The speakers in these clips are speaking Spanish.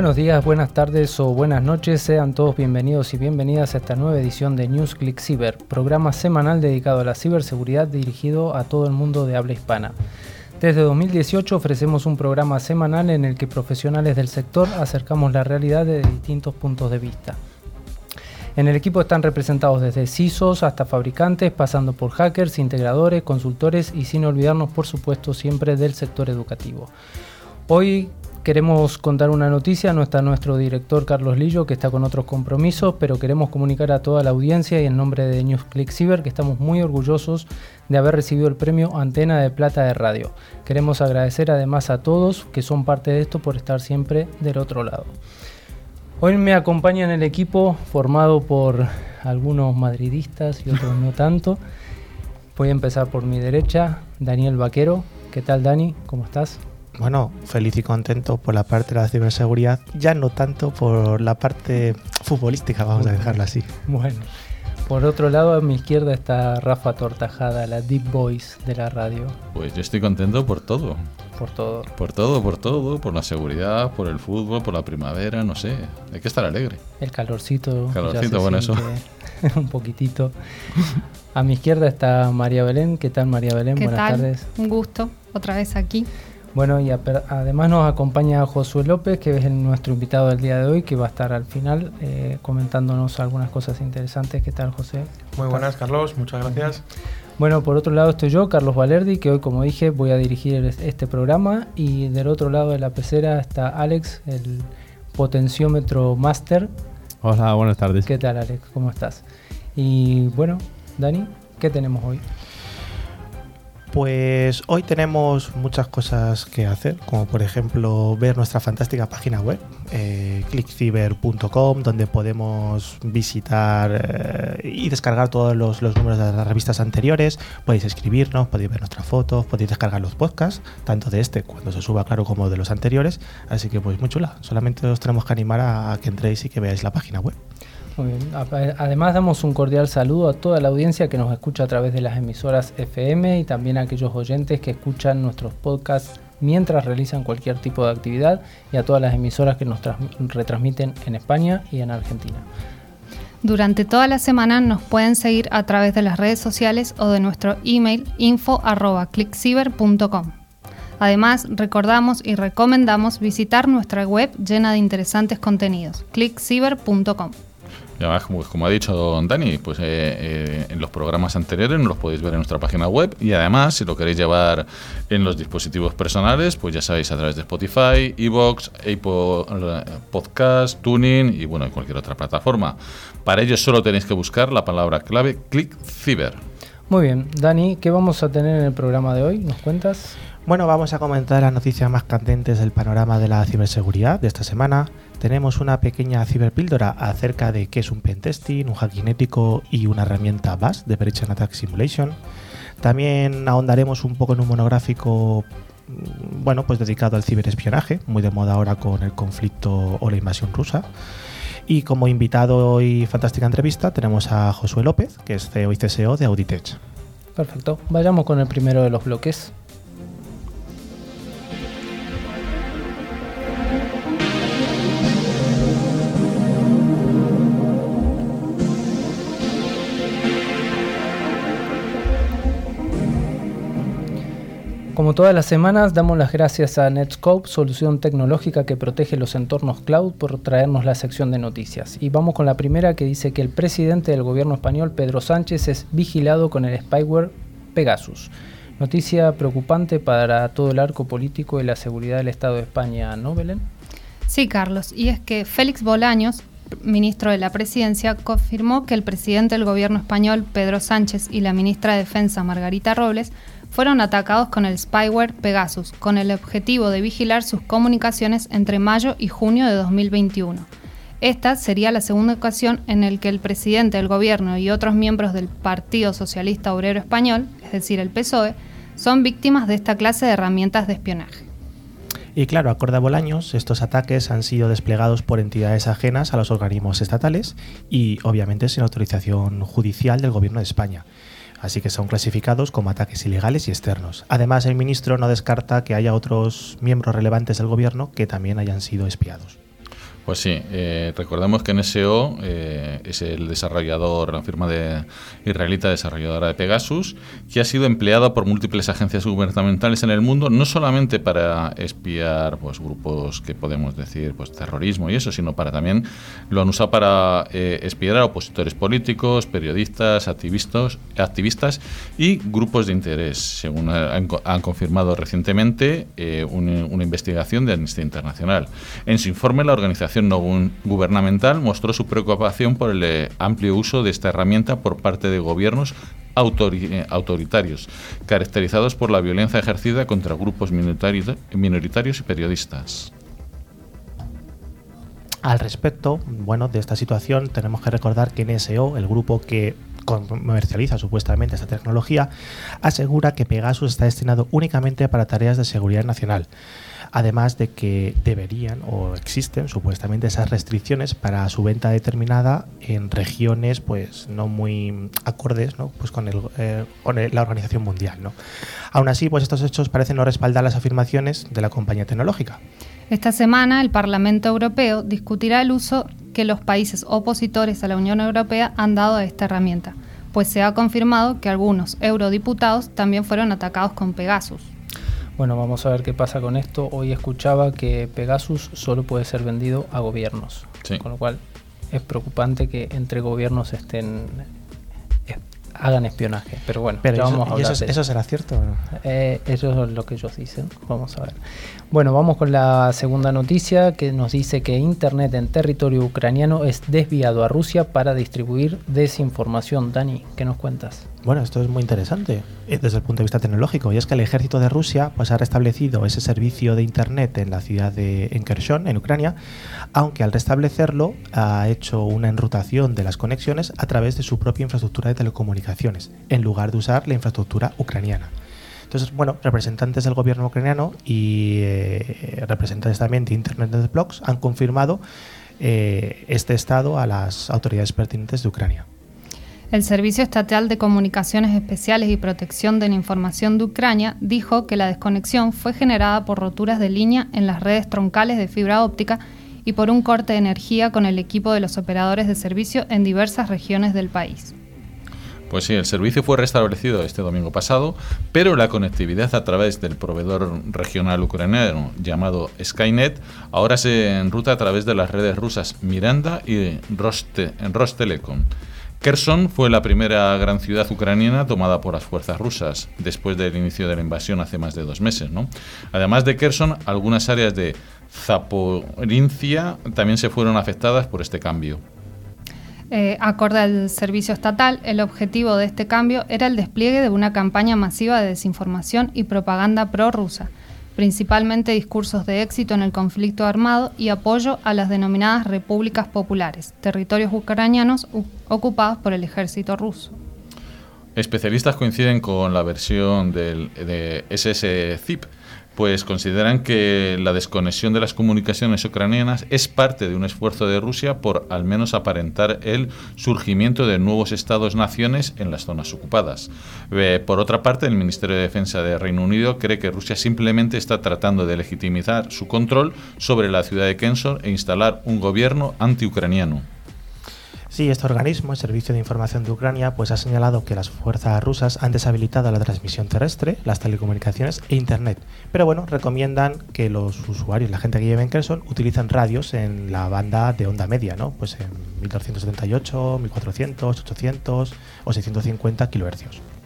Buenos días, buenas tardes o buenas noches, sean todos bienvenidos y bienvenidas a esta nueva edición de NewsClick Cyber, programa semanal dedicado a la ciberseguridad dirigido a todo el mundo de habla hispana. Desde 2018 ofrecemos un programa semanal en el que profesionales del sector acercamos la realidad de distintos puntos de vista. En el equipo están representados desde CISOs hasta fabricantes, pasando por hackers, integradores, consultores y sin olvidarnos por supuesto siempre del sector educativo. Hoy Queremos contar una noticia, no está nuestro director Carlos Lillo, que está con otros compromisos, pero queremos comunicar a toda la audiencia y en nombre de NewsClick Cyber que estamos muy orgullosos de haber recibido el premio Antena de Plata de Radio. Queremos agradecer además a todos que son parte de esto por estar siempre del otro lado. Hoy me acompaña en el equipo formado por algunos madridistas y otros no tanto. Voy a empezar por mi derecha, Daniel Vaquero. ¿Qué tal Dani? ¿Cómo estás? Bueno, feliz y contento por la parte de la ciberseguridad, ya no tanto por la parte futbolística, vamos a dejarla así. Bueno, por otro lado, a mi izquierda está Rafa Tortajada, la deep voice de la radio. Pues yo estoy contento por todo. Por todo. Por todo, por todo, por la seguridad, por el fútbol, por la primavera, no sé. Hay que estar alegre. El calorcito. Calorcito, bueno, eso. un poquitito. A mi izquierda está María Belén. ¿Qué tal, María Belén? Buenas tardes. Un gusto, otra vez aquí. Bueno, y además nos acompaña Josué López, que es nuestro invitado del día de hoy, que va a estar al final eh, comentándonos algunas cosas interesantes. ¿Qué tal, José? Muy buenas, Carlos, muchas gracias. Bueno, por otro lado estoy yo, Carlos Valerdi, que hoy, como dije, voy a dirigir este programa. Y del otro lado de la pecera está Alex, el potenciómetro máster. Hola, buenas tardes. ¿Qué tal, Alex? ¿Cómo estás? Y bueno, Dani, ¿qué tenemos hoy? Pues hoy tenemos muchas cosas que hacer, como por ejemplo ver nuestra fantástica página web, eh, clickciber.com, donde podemos visitar eh, y descargar todos los, números de las revistas anteriores. Podéis escribirnos, podéis ver nuestras fotos, podéis descargar los podcasts, tanto de este cuando se suba, claro, como de los anteriores. Así que pues muy chula. Solamente os tenemos que animar a que entréis y que veáis la página web. Además damos un cordial saludo a toda la audiencia que nos escucha a través de las emisoras FM y también a aquellos oyentes que escuchan nuestros podcasts mientras realizan cualquier tipo de actividad y a todas las emisoras que nos retransmiten en España y en Argentina. Durante toda la semana nos pueden seguir a través de las redes sociales o de nuestro email info.clickciber.com. Además, recordamos y recomendamos visitar nuestra web llena de interesantes contenidos, clickciber.com. Y además, como, ha dicho Dani, pues eh, eh, en los programas anteriores nos los podéis ver en nuestra página web y además, si lo queréis llevar en los dispositivos personales, pues ya sabéis, a través de Spotify, Evox, Apple Podcast, Tuning y bueno, en cualquier otra plataforma. Para ello solo tenéis que buscar la palabra clave ClickCiber. Muy bien, Dani, ¿qué vamos a tener en el programa de hoy? ¿Nos cuentas? Bueno, vamos a comentar las noticias más candentes del panorama de la ciberseguridad de esta semana tenemos una pequeña ciberpíldora acerca de qué es un pentesting, un hacking ético y una herramienta BAS de Prediction Attack Simulation. También ahondaremos un poco en un monográfico mm, bueno, pues dedicado al ciberespionaje, muy de moda ahora con el conflicto o la invasión rusa. Y como invitado y fantástica entrevista tenemos a Josué López, que es CEO y CSO de Auditech. Perfecto, vayamos con el primero de los bloques. Como todas las semanas, damos las gracias a Netscope, solución tecnológica que protege los entornos cloud, por traernos la sección de noticias. Y vamos con la primera que dice que el presidente del gobierno español, Pedro Sánchez, es vigilado con el spyware Pegasus. Noticia preocupante para todo el arco político y la seguridad del Estado de España, ¿no, Belén? Sí, Carlos. Y es que Félix Bolaños, ministro de la Presidencia, confirmó que el presidente del gobierno español, Pedro Sánchez, y la ministra de Defensa, Margarita Robles, fueron atacados con el spyware Pegasus, con el objetivo de vigilar sus comunicaciones entre mayo y junio de 2021. Esta sería la segunda ocasión en la que el presidente del gobierno y otros miembros del Partido Socialista Obrero Español, es decir, el PSOE, son víctimas de esta clase de herramientas de espionaje. Y claro, acorde a Bolaños, estos ataques han sido desplegados por entidades ajenas a los organismos estatales y obviamente sin autorización judicial del Gobierno de España así que son clasificados como ataques ilegales y externos. Además, el ministro no descarta que haya otros miembros relevantes del gobierno que también hayan sido espiados. Pues sí, eh, recordemos que NSO eh, es el desarrollador, la firma de israelita desarrolladora de Pegasus, que ha sido empleada por múltiples agencias gubernamentales en el mundo, no solamente para espiar pues, grupos que podemos decir pues, terrorismo y eso, sino para también lo han usado para eh, espiar a opositores políticos, periodistas, activistas, activistas y grupos de interés, según han, confirmado recientemente una, una investigación de Amnistía Internacional. En su informe, la organización no gubernamental mostró su preocupación por el eh, amplio uso de esta herramienta por parte de gobiernos eh, autoritarios, caracterizados por la violencia ejercida contra grupos minoritarios y periodistas. Al respecto, bueno, de esta situación tenemos que recordar que NSO, el grupo que comercializa supuestamente esta tecnología, asegura que Pegasus está destinado únicamente para tareas de seguridad nacional además de que deberían o existen supuestamente esas restricciones para su venta determinada en regiones pues no muy acordes ¿no? Pues con, el, eh, con la Organización Mundial. ¿no? Aún así, pues estos hechos parecen no respaldar las afirmaciones de la compañía tecnológica. Esta semana el Parlamento Europeo discutirá el uso que los países opositores a la Unión Europea han dado a esta herramienta, pues se ha confirmado que algunos eurodiputados también fueron atacados con Pegasus. Bueno, vamos a ver qué pasa con esto. Hoy escuchaba que Pegasus solo puede ser vendido a gobiernos, con lo cual es preocupante que entre gobiernos estén hagan espionaje. Pero bueno, Pero vamos a hablar eso, será cierto o no? Eh, eso es lo que ellos dicen. Vamos a ver. Bueno, vamos con la segunda noticia que nos dice que Internet en territorio ucraniano es desviado a Rusia para distribuir desinformación. Dani, ¿qué nos cuentas? Bueno, esto es muy interesante eh, desde el punto de vista tecnológico y es que el ejército de Rusia pues, ha restablecido ese servicio de Internet en la ciudad de en Kherson, en Ucrania, aunque al restablecerlo ha hecho una enrutación de las conexiones a través de su propia infraestructura de telecomunicaciones, en lugar de usar la infraestructura ucraniana. Entonces, bueno, representantes del gobierno ucraniano y eh, representantes también de Internet Blocks han confirmado eh, este estado a las autoridades pertinentes de Ucrania. El Servicio Estatal de Comunicaciones Especiales y Protección de la Información de Ucrania dijo que la desconexión fue generada por roturas de línea en las redes troncales de fibra óptica y por un corte de energía con el equipo de los operadores de servicio en diversas regiones del país. Pues sí, el servicio fue restablecido este domingo pasado, pero la conectividad a través del proveedor regional ucraniano llamado Skynet ahora se enruta a través de las redes rusas Miranda y Rostelecom. Kherson fue la primera gran ciudad ucraniana tomada por las fuerzas rusas después del inicio de la invasión hace más de dos meses. ¿no? Además de Kherson, algunas áreas de Zaporincia también se fueron afectadas por este cambio. Eh, acorde al servicio estatal, el objetivo de este cambio era el despliegue de una campaña masiva de desinformación y propaganda prorrusa, principalmente discursos de éxito en el conflicto armado y apoyo a las denominadas repúblicas populares, territorios ucranianos ocupados por el ejército ruso. Especialistas coinciden con la versión del, de SSCIP, pues consideran que la desconexión de las comunicaciones ucranianas es parte de un esfuerzo de Rusia por al menos aparentar el surgimiento de nuevos estados-naciones en las zonas ocupadas. Eh, por otra parte, el Ministerio de Defensa de Reino Unido cree que Rusia simplemente está tratando de legitimizar su control sobre la ciudad de Kensor e instalar un gobierno anti-ucraniano. Sí, este organismo, el Servicio de Información de Ucrania, pues ha señalado que las fuerzas rusas han deshabilitado la transmisión terrestre, las telecomunicaciones e Internet. Pero bueno, recomiendan que los usuarios, la gente que lleve en Kherson, utilicen radios en la banda de onda media, ¿no? Pues en 1278, 1400, 800 o 650 kHz.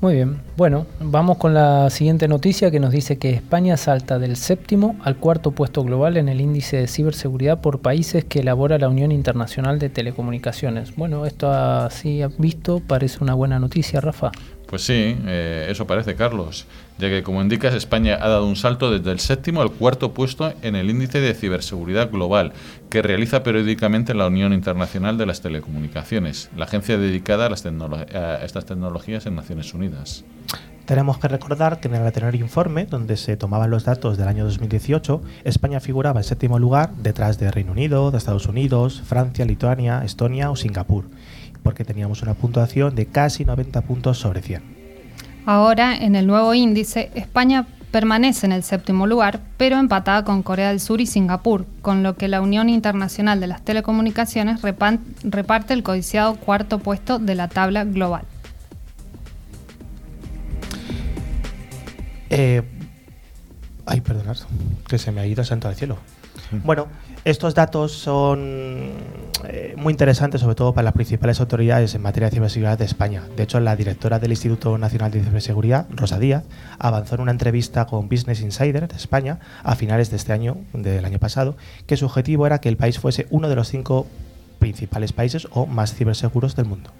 Muy bien, bueno, vamos con la siguiente noticia que nos dice que España salta del séptimo al cuarto puesto global en el índice de ciberseguridad por países que elabora la Unión Internacional de Telecomunicaciones. Bueno, esto así visto parece una buena noticia, Rafa. Pues sí, eh, eso parece, Carlos, ya que como indicas, España ha dado un salto desde el séptimo al cuarto puesto en el índice de ciberseguridad global que realiza periódicamente la Unión Internacional de las Telecomunicaciones, la agencia dedicada a, las estas tecnologías en Naciones Unidas. Tenemos que recordar que en el anterior informe, donde se tomaban los datos del año 2018, España figuraba en séptimo lugar detrás de Reino Unido, de Estados Unidos, Francia, Lituania, Estonia o Singapur porque teníamos una puntuación de casi 90 puntos sobre 100. Ahora, en el nuevo índice, España permanece en el séptimo lugar, pero empatada con Corea del Sur y Singapur, con lo que la Unión Internacional de las Telecomunicaciones reparte el codiciado cuarto puesto de la tabla global. Eh, ay, perdonad, que se me ha ido santo al cielo. Bueno, estos datos son eh, muy interesantes, sobre todo para las principales autoridades en materia de ciberseguridad de España. De hecho, la directora del Instituto Nacional de Ciberseguridad, Rosa Díaz, avanzó en una entrevista con Business Insider de España a finales de este año, del año pasado, que su objetivo era que el país fuese uno de los cinco principales países o más ciberseguros del mundo.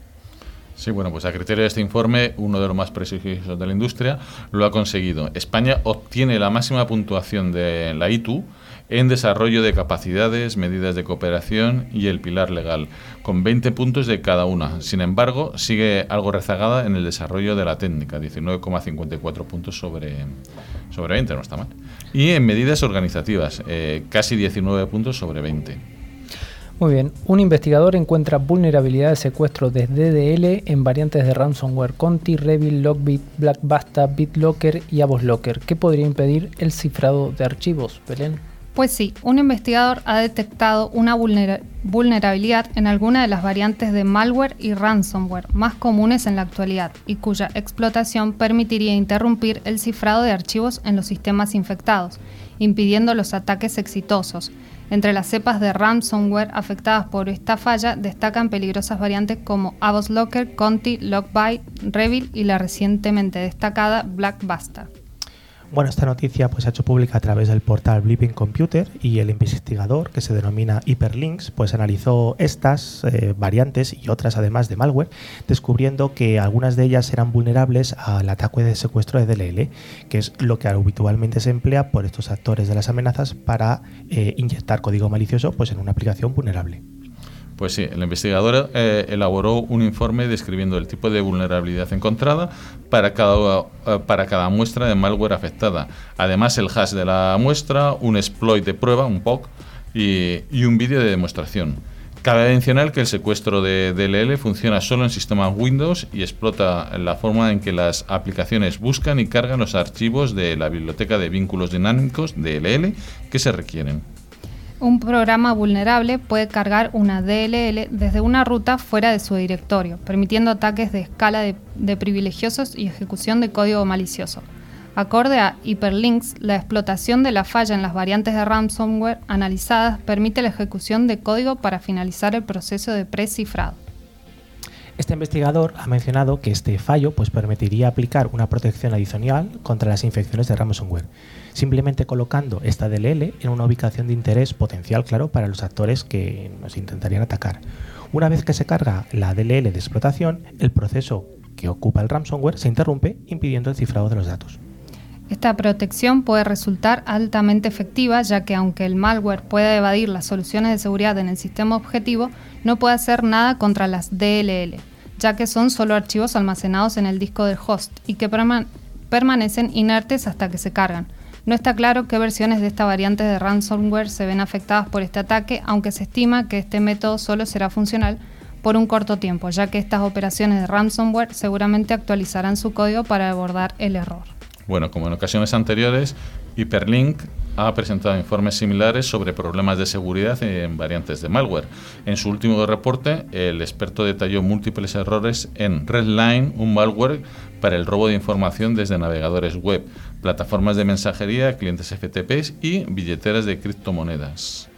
Sí, bueno, pues a criterio de este informe, uno de los más prestigiosos de la industria lo ha conseguido. España obtiene la máxima puntuación de la ITU en desarrollo de capacidades, medidas de cooperación y el pilar legal, con 20 puntos de cada una. Sin embargo, sigue algo rezagada en el desarrollo de la técnica, 19,54 puntos sobre, sobre 20, no está mal. Y en medidas organizativas, eh, casi 19 puntos sobre 20. Muy bien, un investigador encuentra vulnerabilidad de secuestro de DDL en variantes de ransomware Conti, Revil, Lockbit, Blackbasta, BitLocker y AvosLocker. ¿Qué podría impedir el cifrado de archivos, Belén? Pues sí, un investigador ha detectado una vulnerabilidad en alguna de las variantes de malware y ransomware más comunes en la actualidad y cuya explotación permitiría interrumpir el cifrado de archivos en los sistemas infectados, impidiendo los ataques exitosos. Entre las cepas de ransomware afectadas por esta falla destacan peligrosas variantes como AvosLocker, Conti, Lockbite, Revil y la recientemente destacada Blackbuster. Bueno, esta noticia pues, se ha hecho pública a través del portal Blipping Computer y el investigador, que se denomina Hyperlinks, pues analizó estas eh, variantes y otras además de malware, descubriendo que algunas de ellas eran vulnerables al ataque de secuestro de DLL, que es lo que habitualmente se emplea por estos actores de las amenazas para eh, inyectar código malicioso pues, en una aplicación vulnerable. Pues sí, el investigador eh, elaboró un informe describiendo el tipo de vulnerabilidad encontrada para cada, eh, para cada muestra de malware afectada. Además, el hash de la muestra, un exploit de prueba, un POC, y, un vídeo de demostración. Cabe mencionar que el secuestro de DLL funciona solo en sistemas Windows y explota la forma en que las aplicaciones buscan y cargan los archivos de la biblioteca de vínculos dinámicos DLL que se requieren. Un programa vulnerable puede cargar una DLL desde una ruta fuera de su directorio, permitiendo ataques de escala de, privilegiosos y ejecución de código malicioso. Acorde a Hyperlinks, la explotación de la falla en las variantes de ransomware analizadas permite la ejecución de código para finalizar el proceso de precifrado. Este investigador ha mencionado que este fallo pues, permitiría aplicar una protección adicional contra las infecciones de ransomware, simplemente colocando esta DLL en una ubicación de interés potencial, claro, para los actores que nos intentarían atacar. Una vez que se carga la DLL de explotación, el proceso que ocupa el ransomware se interrumpe, impidiendo el cifrado de los datos. Esta protección puede resultar altamente efectiva, ya que aunque el malware pueda evadir las soluciones de seguridad en el sistema objetivo, no puede hacer nada contra las DLL, ya que son solo archivos almacenados en el disco del host y que permanecen inertes hasta que se cargan. No está claro qué versiones de esta variante de ransomware se ven afectadas por este ataque, aunque se estima que este método solo será funcional por un corto tiempo, ya que estas operaciones de ransomware seguramente actualizarán su código para abordar el error. Bueno, como en ocasiones anteriores, Hyperlink ha presentado informes similares sobre problemas de seguridad en variantes de malware. En su último reporte, el experto detalló múltiples errores en Redline, un malware para el robo de información desde navegadores web, plataformas de mensajería, clientes FTP y billeteras de criptomonedas.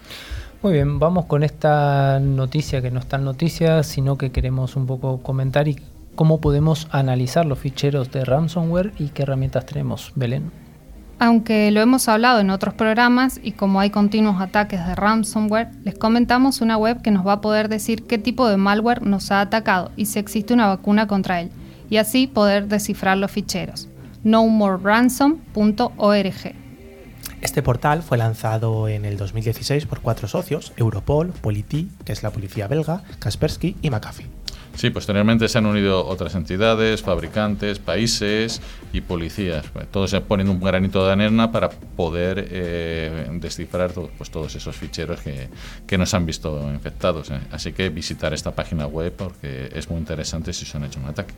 Muy bien, vamos con esta noticia que no está en noticia, sino que queremos un poco comentar y cómo podemos analizar los ficheros de ransomware y qué herramientas tenemos. Belén. Aunque lo hemos hablado en otros programas y como hay continuos ataques de ransomware, les comentamos una web que nos va a poder decir qué tipo de malware nos ha atacado y si existe una vacuna contra él, y así poder descifrar los ficheros. nomoreransom.org. Este portal fue lanzado en el 2016 por cuatro socios, Europol, Politi, que es la policía belga, Kaspersky y McAfee. Sí, posteriormente se han unido otras entidades, fabricantes, países y policías. Todos ponen un granito de arena para poder eh, descifrar pues, todos esos ficheros que, que nos han visto infectados. ¿eh? Así que visitar esta página web porque es muy interesante si se han hecho un ataque.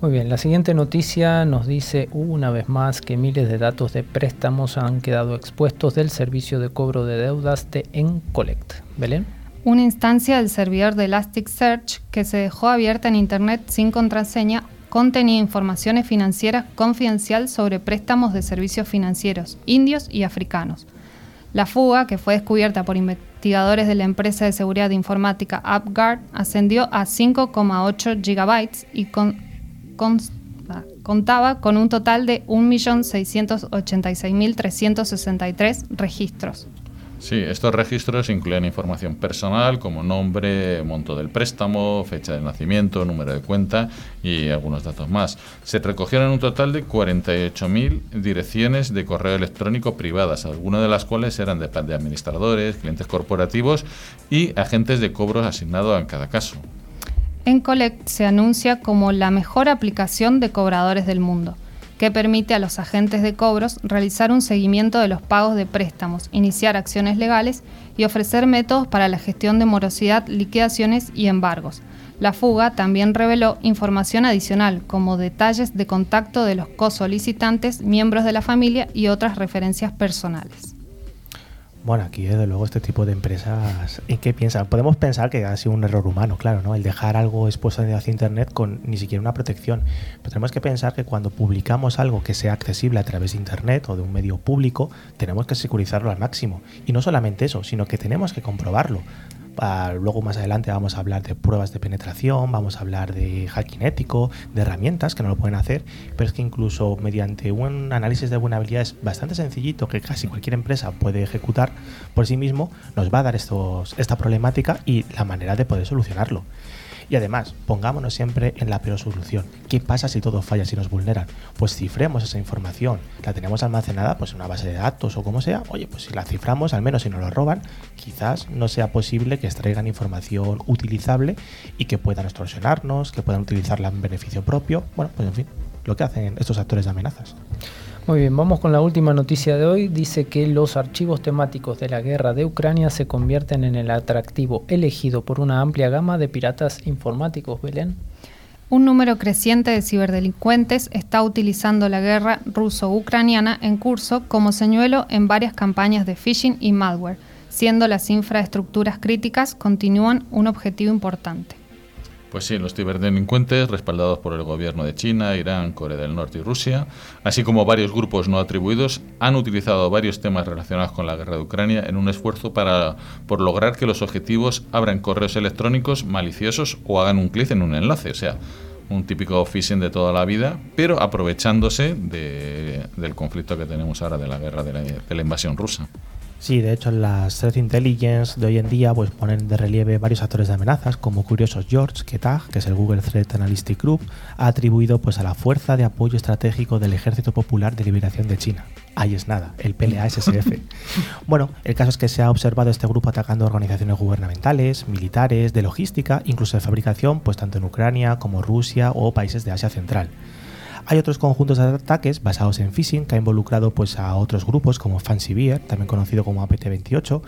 Muy bien, la siguiente noticia nos dice una vez más que miles de datos de préstamos han quedado expuestos del servicio de cobro de deudas de Encollect. Belén. Una instancia del servidor de Elasticsearch que se dejó abierta en Internet sin contraseña contenía informaciones financieras confidencial sobre préstamos de servicios financieros indios y africanos. La fuga, que fue descubierta por investigadores de la empresa de seguridad informática UpGuard, ascendió a 5,8 gigabytes y ah, contaba con un total de 1.686.363 registros. Sí, estos registros incluyen información personal como nombre, monto del préstamo, fecha de nacimiento, número de cuenta y algunos datos más. Se recogieron un total de 48.000 direcciones de correo electrónico privadas, algunas de las cuales eran de, de administradores, clientes corporativos y agentes de cobros asignados en cada caso. En Collect se anuncia como la mejor aplicación de cobradores del mundo que permite a los agentes de cobros realizar un seguimiento de los pagos de préstamos, iniciar acciones legales y ofrecer métodos para la gestión de morosidad, liquidaciones y embargos. La fuga también reveló información adicional, como detalles de contacto de los co-solicitantes, miembros de la familia y otras referencias personales. Bueno, aquí desde luego este tipo de empresas, ¿en qué piensan? Podemos pensar que ha sido un error humano, claro, ¿no? El dejar algo expuesto hacia Internet con ni siquiera una protección. Pero tenemos que pensar que cuando publicamos algo que sea accesible a través de Internet o de un medio público, tenemos que securizarlo al máximo. Y no solamente eso, sino que tenemos que comprobarlo luego más adelante vamos a hablar de pruebas de penetración, vamos a hablar de hacking ético, de herramientas que no lo pueden hacer, pero es que incluso mediante un análisis de vulnerabilidades bastante sencillito que casi cualquier empresa puede ejecutar por sí mismo, nos va a dar estos, esta problemática y la manera de poder solucionarlo. Y además, pongámonos siempre en la peor solución. ¿Qué pasa si todo falla, si nos vulneran? Pues cifremos esa información. La tenemos almacenada pues, en una base de datos o como sea. Oye, pues si la ciframos, al menos si nos lo roban, quizás no sea posible que extraigan información utilizable y que puedan extorsionarnos, que puedan utilizarla en beneficio propio. Bueno, pues en fin, lo que hacen estos actores de amenazas. Muy bien, vamos con la última noticia de hoy. Dice que los archivos temáticos de la guerra de Ucrania se convierten en el atractivo elegido por una amplia gama de piratas informáticos. Belén. Un número creciente de ciberdelincuentes está utilizando la guerra ruso-ucraniana en curso como señuelo en varias campañas de phishing y malware, siendo las infraestructuras críticas continúan un objetivo importante. Pues sí, los ciberdelincuentes, respaldados por el gobierno de China, Irán, Corea del Norte y Rusia, así como varios grupos no atribuidos, han utilizado varios temas relacionados con la guerra de Ucrania en un esfuerzo para, por lograr que los objetivos abran correos electrónicos maliciosos o hagan un clic en un enlace. O sea, un típico phishing de toda la vida, pero aprovechándose del conflicto que tenemos ahora de la guerra de la invasión rusa. Sí, de hecho las threat intelligence de hoy en día pues ponen de relieve varios actores de amenazas, como curiosos George Ketag, que es el Google Threat Analytic Group, ha atribuido pues a la Fuerza de Apoyo Estratégico del Ejército Popular de Liberación de China. Ahí es nada, el PLASSF. bueno, el caso es que se ha observado este grupo atacando organizaciones gubernamentales, militares, de logística, incluso de fabricación, pues tanto en Ucrania como Rusia o países de Asia Central. Hay otros conjuntos de ataques basados en phishing que ha involucrado pues, a otros grupos como Fancy Beer, también conocido como APT28,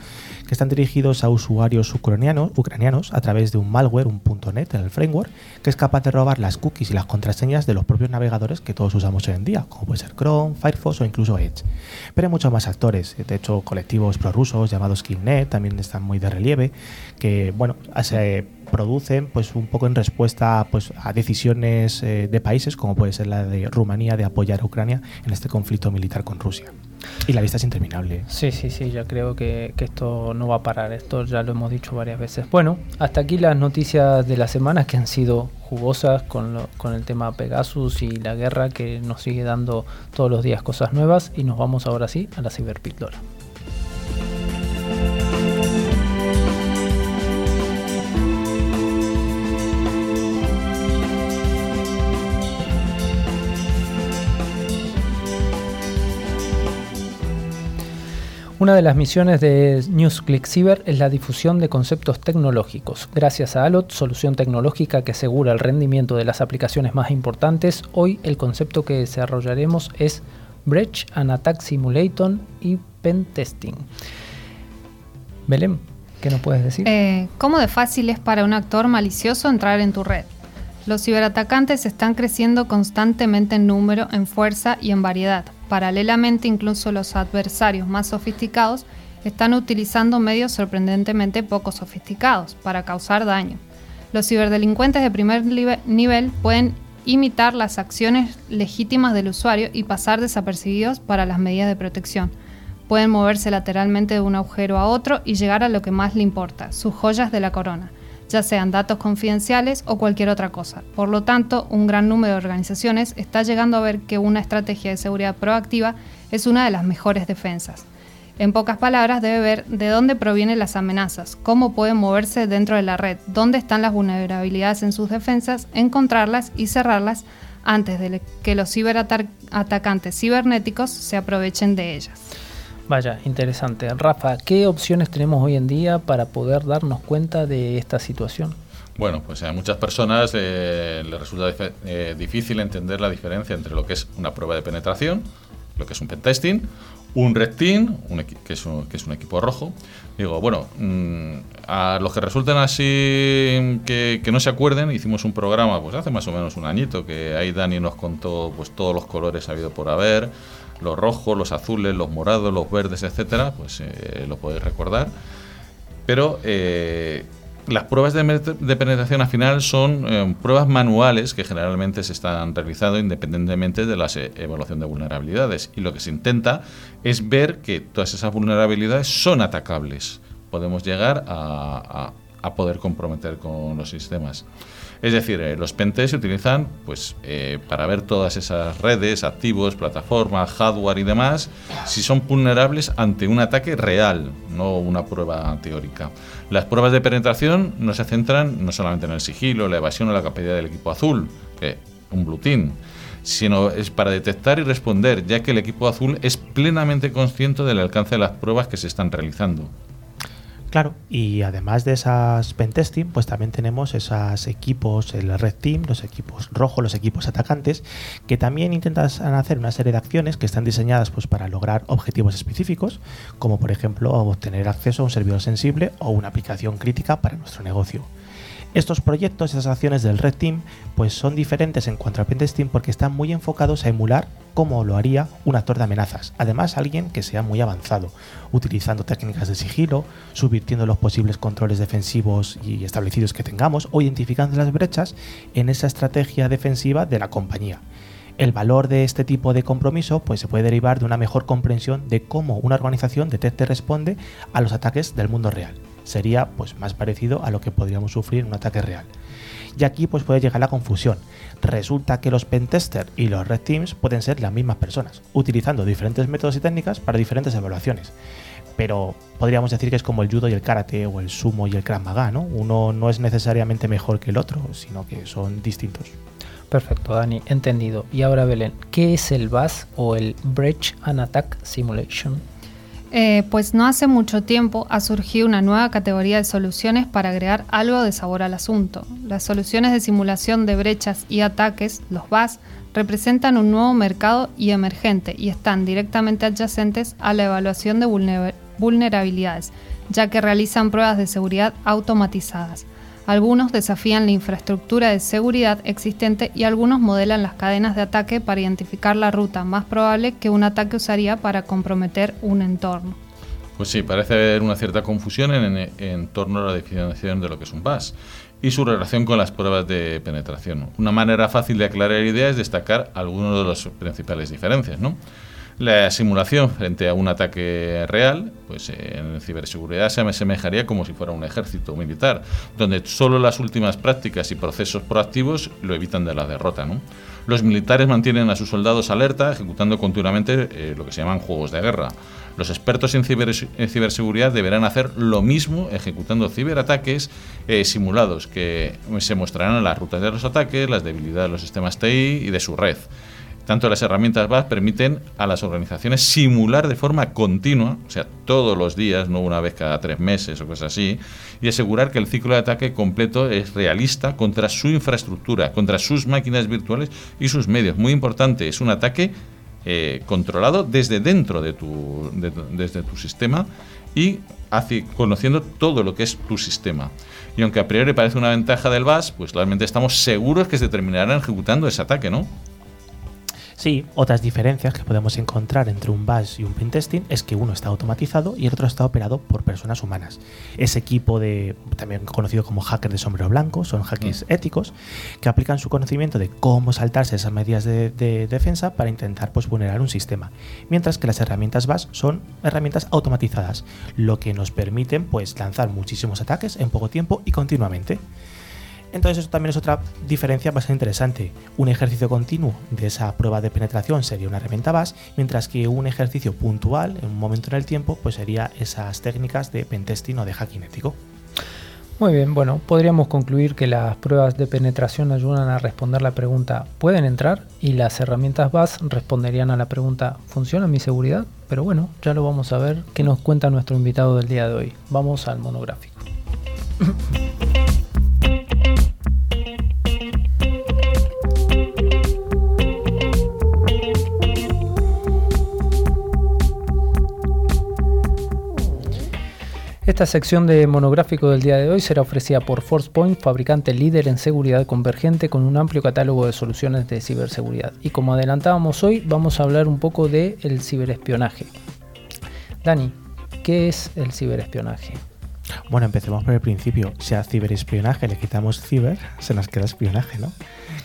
que están dirigidos a usuarios ucranianos, ucranianos a través de un malware, un .NET en el framework, que es capaz de robar las cookies y las contraseñas de los propios navegadores que todos usamos hoy en día, como puede ser Chrome, Firefox o incluso Edge. Pero hay muchos más actores, de hecho colectivos prorrusos llamados Killnet también están muy de relieve, que bueno, se producen pues un poco en respuesta pues, a decisiones eh, de países como puede ser la de Rumanía de apoyar a Ucrania en este conflicto militar con Rusia. Y la lista es interminable. Sí, sí, sí, ya creo que, esto no va a parar, esto ya lo hemos dicho varias veces. Bueno, hasta aquí las noticias de la semana que han sido jugosas con, con el tema Pegasus y la guerra que nos sigue dando todos los días cosas nuevas y nos vamos ahora sí a la ciberpíldora. Una de las misiones de NewsClick Cyber es la difusión de conceptos tecnológicos. Gracias a ALOT, solución tecnológica que asegura el rendimiento de las aplicaciones más importantes, hoy el concepto que desarrollaremos es Breach and Attack Simulator y Pen Testing. Belén, ¿qué nos puedes decir? Eh, ¿Cómo de fácil es para un actor malicioso entrar en tu red? Los ciberatacantes están creciendo constantemente en número, en fuerza y en variedad. Paralelamente, incluso los adversarios más sofisticados están utilizando medios sorprendentemente poco sofisticados para causar daño. Los ciberdelincuentes de primer nivel pueden imitar las acciones legítimas del usuario y pasar desapercibidos para las medidas de protección. Pueden moverse lateralmente de un agujero a otro y llegar a lo que más le importa, sus joyas de la corona ya sean datos confidenciales o cualquier otra cosa. Por lo tanto, un gran número de organizaciones está llegando a ver que una estrategia de seguridad proactiva es una de las mejores defensas. En pocas palabras, debe ver de dónde provienen las amenazas, cómo pueden moverse dentro de la red, dónde están las vulnerabilidades en sus defensas, encontrarlas y cerrarlas antes de que los ciberatacantes cibernéticos se aprovechen de ellas. Vaya, interesante. Rafa, ¿qué opciones tenemos hoy en día para poder darnos cuenta de esta situación? Bueno, pues a muchas personas eh, les resulta eh, difícil entender la diferencia entre lo que es una prueba de penetración, lo que es un pentesting, un red que, es un, que, es equipo rojo. Digo, bueno, mm, a los que resulten así que, que, no se acuerden, hicimos un programa pues hace más o menos un añito que ahí Dani nos contó pues todos los colores habido por haber los rojos, los azules, los morados, los verdes, etcétera, pues eh, lo podéis recordar. Pero eh, las pruebas de, penetración al final son eh, pruebas manuales que generalmente se están realizando independientemente de la evaluación de vulnerabilidades. Y lo que se intenta es ver que todas esas vulnerabilidades son atacables. Podemos llegar a poder comprometer con los sistemas. Es decir, eh, los pentest se utilizan pues, eh, para ver todas esas redes, activos, plataformas, hardware y demás, si son vulnerables ante un ataque real, no una prueba teórica. Las pruebas de penetración no se centran no solamente en el sigilo, la evasión o la capacidad del equipo azul, que un blue team, sino es para detectar y responder, ya que el equipo azul es plenamente consciente del alcance de las pruebas que se están realizando. Claro, y además de esas pentesting, pues también tenemos esos equipos, el Red Team, los equipos rojos, los equipos atacantes, que también intentan hacer una serie de acciones que están diseñadas pues, para lograr objetivos específicos, como por ejemplo obtener acceso a un servidor sensible o una aplicación crítica para nuestro negocio. Estos proyectos, esas acciones del Red Team, pues son diferentes en cuanto al pentesting porque están muy enfocados a emular cómo lo haría un actor de amenazas. Además, alguien que sea muy avanzado, utilizando técnicas de sigilo, subvirtiendo los posibles controles defensivos y establecidos que tengamos o identificando las brechas en esa estrategia defensiva de la compañía. El valor de este tipo de compromiso pues, se puede derivar de una mejor comprensión de cómo una organización detecta y responde a los ataques del mundo real sería pues más parecido a lo que podríamos sufrir en un ataque real. Y aquí pues puede llegar la confusión. Resulta que los pentesters y los red teams pueden ser las mismas personas, utilizando diferentes métodos y técnicas para diferentes evaluaciones. Pero podríamos decir que es como el judo y el karate o el sumo y el krav ¿no? Uno no es necesariamente mejor que el otro, sino que son distintos. Perfecto, Dani, entendido. Y ahora Belén, ¿qué es el BAS o el Breach and Attack Simulation? Eh, pues no hace mucho tiempo ha surgido una nueva categoría de soluciones para agregar algo de sabor al asunto. Las soluciones de simulación de brechas y ataques, los BAS, representan un nuevo mercado y emergente y están directamente adyacentes a la evaluación de vulnerabilidades, ya que realizan pruebas de seguridad automatizadas. Algunos desafían la infraestructura de seguridad existente y algunos modelan las cadenas de ataque para identificar la ruta más probable que un ataque usaría para comprometer un entorno. Pues sí, parece haber una cierta confusión en, torno a la definición de lo que es un BAS y su relación con las pruebas de penetración. Una manera fácil de aclarar ideas es destacar algunas de las principales diferencias. ¿no? La simulación frente a un ataque real, pues en ciberseguridad se asemejaría como si fuera un ejército militar, donde solo las últimas prácticas y procesos proactivos lo evitan de la derrota. Los militares mantienen a sus soldados alerta, ejecutando continuamente eh, lo que se llaman juegos de guerra. Los expertos en, ciberseguridad deberán hacer lo mismo ejecutando ciberataques eh, simulados que se mostrarán las rutas de los ataques, las debilidades de los sistemas TI y de su red. Tanto las herramientas BAS permiten a las organizaciones simular de forma continua, o sea, todos los días, no una vez cada tres meses o cosas así, y asegurar que el ciclo de ataque completo es realista contra su infraestructura, contra sus máquinas virtuales y sus medios. Muy importante, es un ataque eh, controlado desde dentro de tu, desde tu sistema y conociendo todo lo que es tu sistema. Y aunque a priori parece una ventaja del VAS, pues realmente estamos seguros que se terminarán ejecutando ese ataque, ¿no? Sí, otras diferencias que podemos encontrar entre un bash y un pentesting es que uno está automatizado y el otro está operado por personas humanas. Ese equipo de, también conocido como hackers de sombrero blanco, son hackers mm. éticos que aplican su conocimiento de cómo saltarse esas medidas de, defensa para intentar pues, vulnerar un sistema. Mientras que las herramientas bash son herramientas automatizadas, lo que nos permiten pues, lanzar muchísimos ataques en poco tiempo y continuamente. Entonces eso también es otra diferencia bastante interesante. Un ejercicio continuo de esa prueba de penetración sería una herramienta BAS, mientras que un ejercicio puntual en un momento en el tiempo pues sería esas técnicas de pentesting o de hacking ético. Muy bien, bueno, podríamos concluir que las pruebas de penetración ayudan a responder la pregunta ¿pueden entrar? y las herramientas BAS responderían a la pregunta ¿funciona mi seguridad? Pero bueno, ya lo vamos a ver qué nos cuenta nuestro invitado del día de hoy. Vamos al monográfico. Esta sección de monográfico del día de hoy será ofrecida por ForcePoint, fabricante líder en seguridad convergente con un amplio catálogo de soluciones de ciberseguridad. Y como adelantábamos hoy, vamos a hablar un poco del el ciberespionaje. Dani, ¿qué es el ciberespionaje? Bueno, empecemos por el principio. Si a ciberespionaje le quitamos ciber, se nos queda espionaje, ¿no?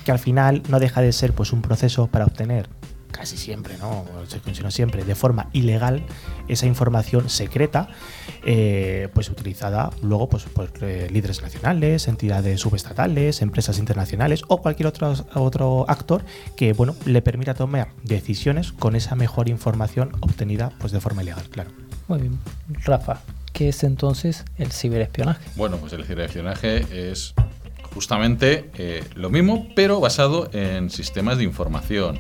Que al final no deja de ser pues un proceso para obtener casi siempre, ¿no? sino siempre, de forma ilegal, esa información secreta, eh, pues utilizada luego pues, por eh, líderes nacionales, entidades subestatales, empresas internacionales o cualquier otro, otro actor que, bueno, le permita tomar decisiones con esa mejor información obtenida pues, de forma ilegal, claro. Muy bien. Rafa, ¿qué es entonces el ciberespionaje? Bueno, pues el ciberespionaje es justamente eh, lo mismo, pero basado en sistemas de información.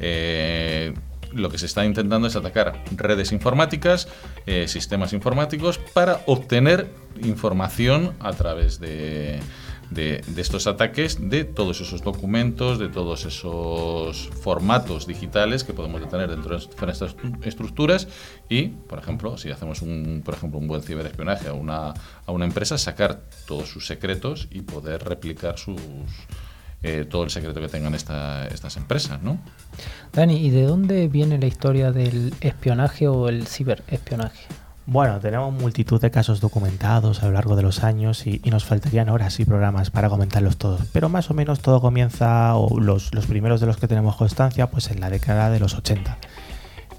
Eh, lo que se está intentando es atacar redes informáticas, eh, sistemas informáticos, para obtener información a través de, estos ataques, de todos esos documentos, de todos esos formatos digitales que podemos tener dentro de estas estructuras. Y, por ejemplo, si hacemos un, por ejemplo, un buen ciberespionaje a una, a una empresa, sacar todos sus secretos y poder replicar sus eh, todo el secreto que tengan estas empresas, ¿no? Dani, ¿y de dónde viene la historia del espionaje o el ciberespionaje? Bueno, tenemos multitud de casos documentados a lo largo de los años y, nos faltarían horas y programas para comentarlos todos. Pero más o menos todo comienza, o los, los primeros de los que tenemos constancia, pues en la década de los 80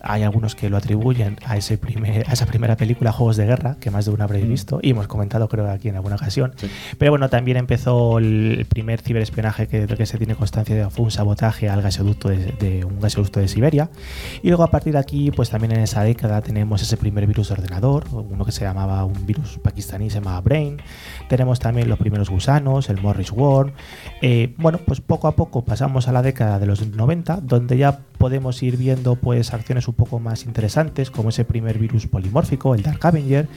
hay algunos que lo atribuyen a, ese primer, a esa primera película, Juegos de Guerra, que más de una habréis visto, y hemos comentado creo aquí en alguna ocasión. Pero bueno, también empezó el primer ciberespionaje que, que se tiene constancia de fue un sabotaje al gasoducto de, un gasoducto de Siberia. Y luego a partir de aquí, pues también en esa década tenemos ese primer virus de ordenador, uno que se llamaba un virus pakistaní, se llamaba Brain. Tenemos también los primeros gusanos, el Morris Worm. Eh, bueno, pues poco a poco pasamos a la década de los 90, donde ya podemos ir viendo pues acciones un poco más interesantes, como ese primer virus polimórfico, el Dark Avenger.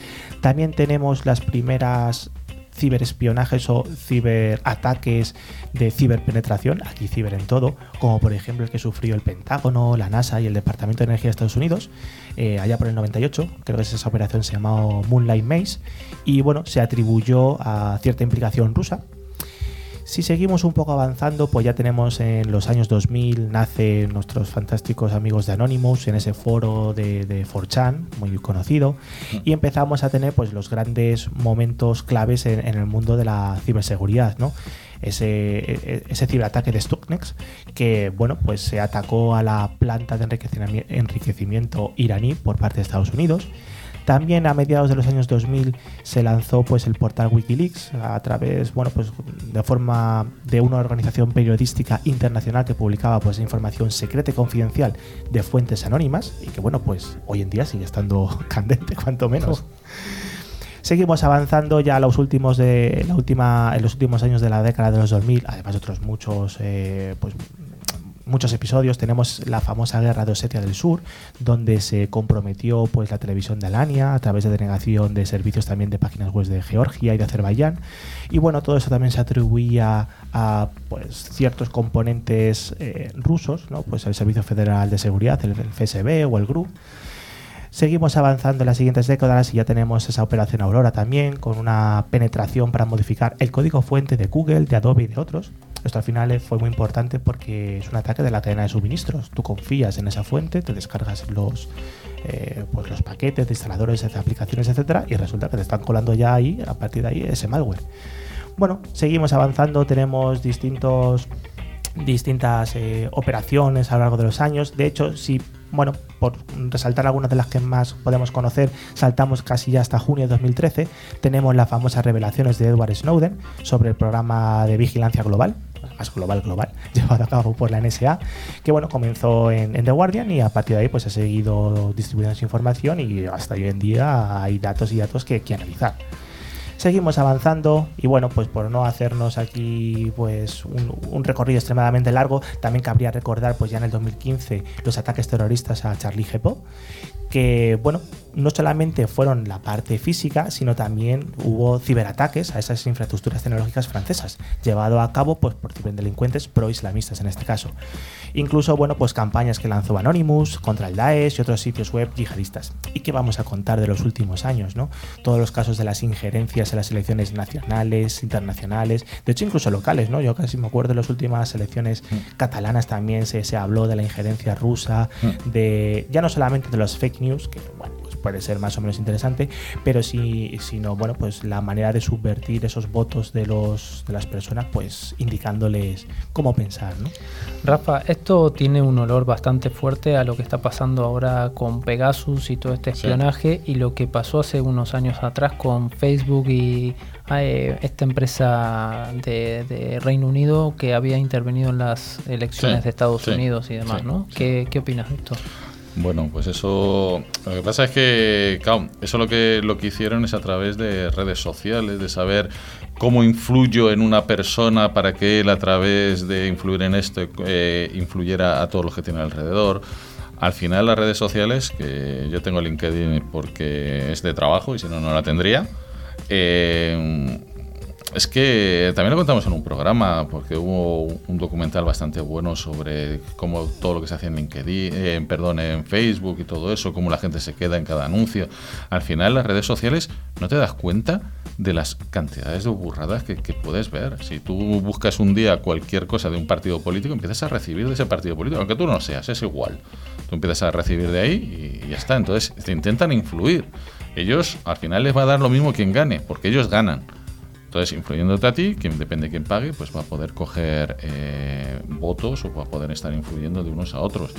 También tenemos las primeras ciberespionajes o ciberataques de ciberpenetración, aquí ciber en todo, como por ejemplo el que sufrió el Pentágono, la NASA y el Departamento de Energía de Estados Unidos, eh, allá por el 98, creo que esa operación se llamó Moonlight Maze, y bueno, se atribuyó a cierta implicación rusa, si seguimos un poco avanzando, pues ya tenemos en los años 2000, nace nuestros fantásticos amigos de Anonymous en ese foro de, de 4chan, muy conocido, y empezamos a tener pues los grandes momentos claves en, el mundo de la ciberseguridad, ¿no? Ese, e, ese, ciberataque de Stuxnet que bueno pues se atacó a la planta de enriquecimiento iraní por parte de Estados Unidos también a mediados de los años 2000 se lanzó pues el portal WikiLeaks a través, bueno, pues de forma de una organización periodística internacional que publicaba pues información secreta y confidencial de fuentes anónimas y que bueno, pues hoy en día sigue estando candente cuanto menos. Seguimos avanzando ya los últimos de la última en los últimos años de la década de los 2000, además de otros muchos eh, pues muchos episodios. Tenemos la famosa guerra de Osetia del Sur, donde se comprometió pues, la televisión de Alania a través de denegación de servicios también de páginas web de Georgia y de Azerbaiyán. Y bueno, todo eso también se atribuía a pues, ciertos componentes eh, rusos, ¿no? pues el Servicio Federal de Seguridad, el, el FSB o el GRU. Seguimos avanzando en las siguientes décadas y ya tenemos esa operación Aurora también, con una penetración para modificar el código fuente de Google, de Adobe y de otros. Esto al final fue muy importante porque es un ataque de la cadena de suministros. Tú confías en esa fuente, te descargas los, eh, pues los paquetes de instaladores de aplicaciones, etcétera, y resulta que te están colando ya ahí, a partir de ahí, ese malware. Bueno, seguimos avanzando, tenemos distintos distintas eh, operaciones a lo largo de los años. De hecho, si bueno, por resaltar algunas de las que más podemos conocer, saltamos casi ya hasta junio de 2013. Tenemos las famosas revelaciones de Edward Snowden sobre el programa de vigilancia global, más global global, llevado a cabo por la NSA, que bueno, comenzó en, The Guardian y a partir de ahí pues ha seguido distribuyendo su información y hasta hoy en día hay datos y datos que, que analizar. Seguimos avanzando y bueno, pues por no hacernos aquí pues un, un, recorrido extremadamente largo, también cabría recordar pues ya en el 2015 los ataques terroristas a Charlie Hebdo, que bueno, no solamente fueron la parte física, sino también hubo ciberataques a esas infraestructuras tecnológicas francesas, llevado a cabo pues, por delincuentes pro-islamistas en este caso. Incluso, bueno, pues campañas que lanzó Anonymous contra el Daesh y otros sitios web yihadistas. ¿Y qué vamos a contar de los últimos años, no? Todos los casos de las injerencias en las elecciones nacionales, internacionales, de hecho incluso locales, ¿no? Yo casi me acuerdo de las últimas elecciones catalanas también se, se habló de la injerencia rusa, de ya no solamente de los fake news, que bueno, puede ser más o menos interesante, pero sí, sino bueno, pues la manera de subvertir esos votos de los de las personas, pues indicándoles cómo pensar, ¿no? Rafa, esto tiene un olor bastante fuerte a lo que está pasando ahora con Pegasus y todo este espionaje sí. y lo que pasó hace unos años atrás con Facebook y eh, esta empresa de, de, Reino Unido que había intervenido en las elecciones Sí, de Estados sí, Unidos y demás, sí, ¿no? sí. ¿Qué, ¿Qué opinas de esto? Bueno, pues eso. Lo que pasa es que, claro, eso lo que, lo que hicieron es a través de redes sociales, de saber cómo influyo en una persona para que él, a través de influir en esto, eh, influyera a todos los que tiene alrededor. Al final, las redes sociales, que yo tengo LinkedIn porque es de trabajo y si no, no la tendría. Eh, es que también lo contamos en un programa, porque hubo un documental bastante bueno sobre cómo todo lo que se hace en LinkedIn, eh, perdón, en Facebook y todo eso, cómo la gente se queda en cada anuncio. Al final, las redes sociales no te das cuenta de las cantidades de burradas que, que, puedes ver. Si tú buscas un día cualquier cosa de un partido político, empiezas a recibir de ese partido político, aunque tú no seas, es igual. Tú empiezas a recibir de ahí y ya está. Entonces te intentan influir. Ellos al final les va a dar lo mismo quien gane, porque ellos ganan. Entonces, influyéndote a ti, quien depende de quién pague, pues va a poder coger eh, votos o va a poder estar influyendo de unos a otros.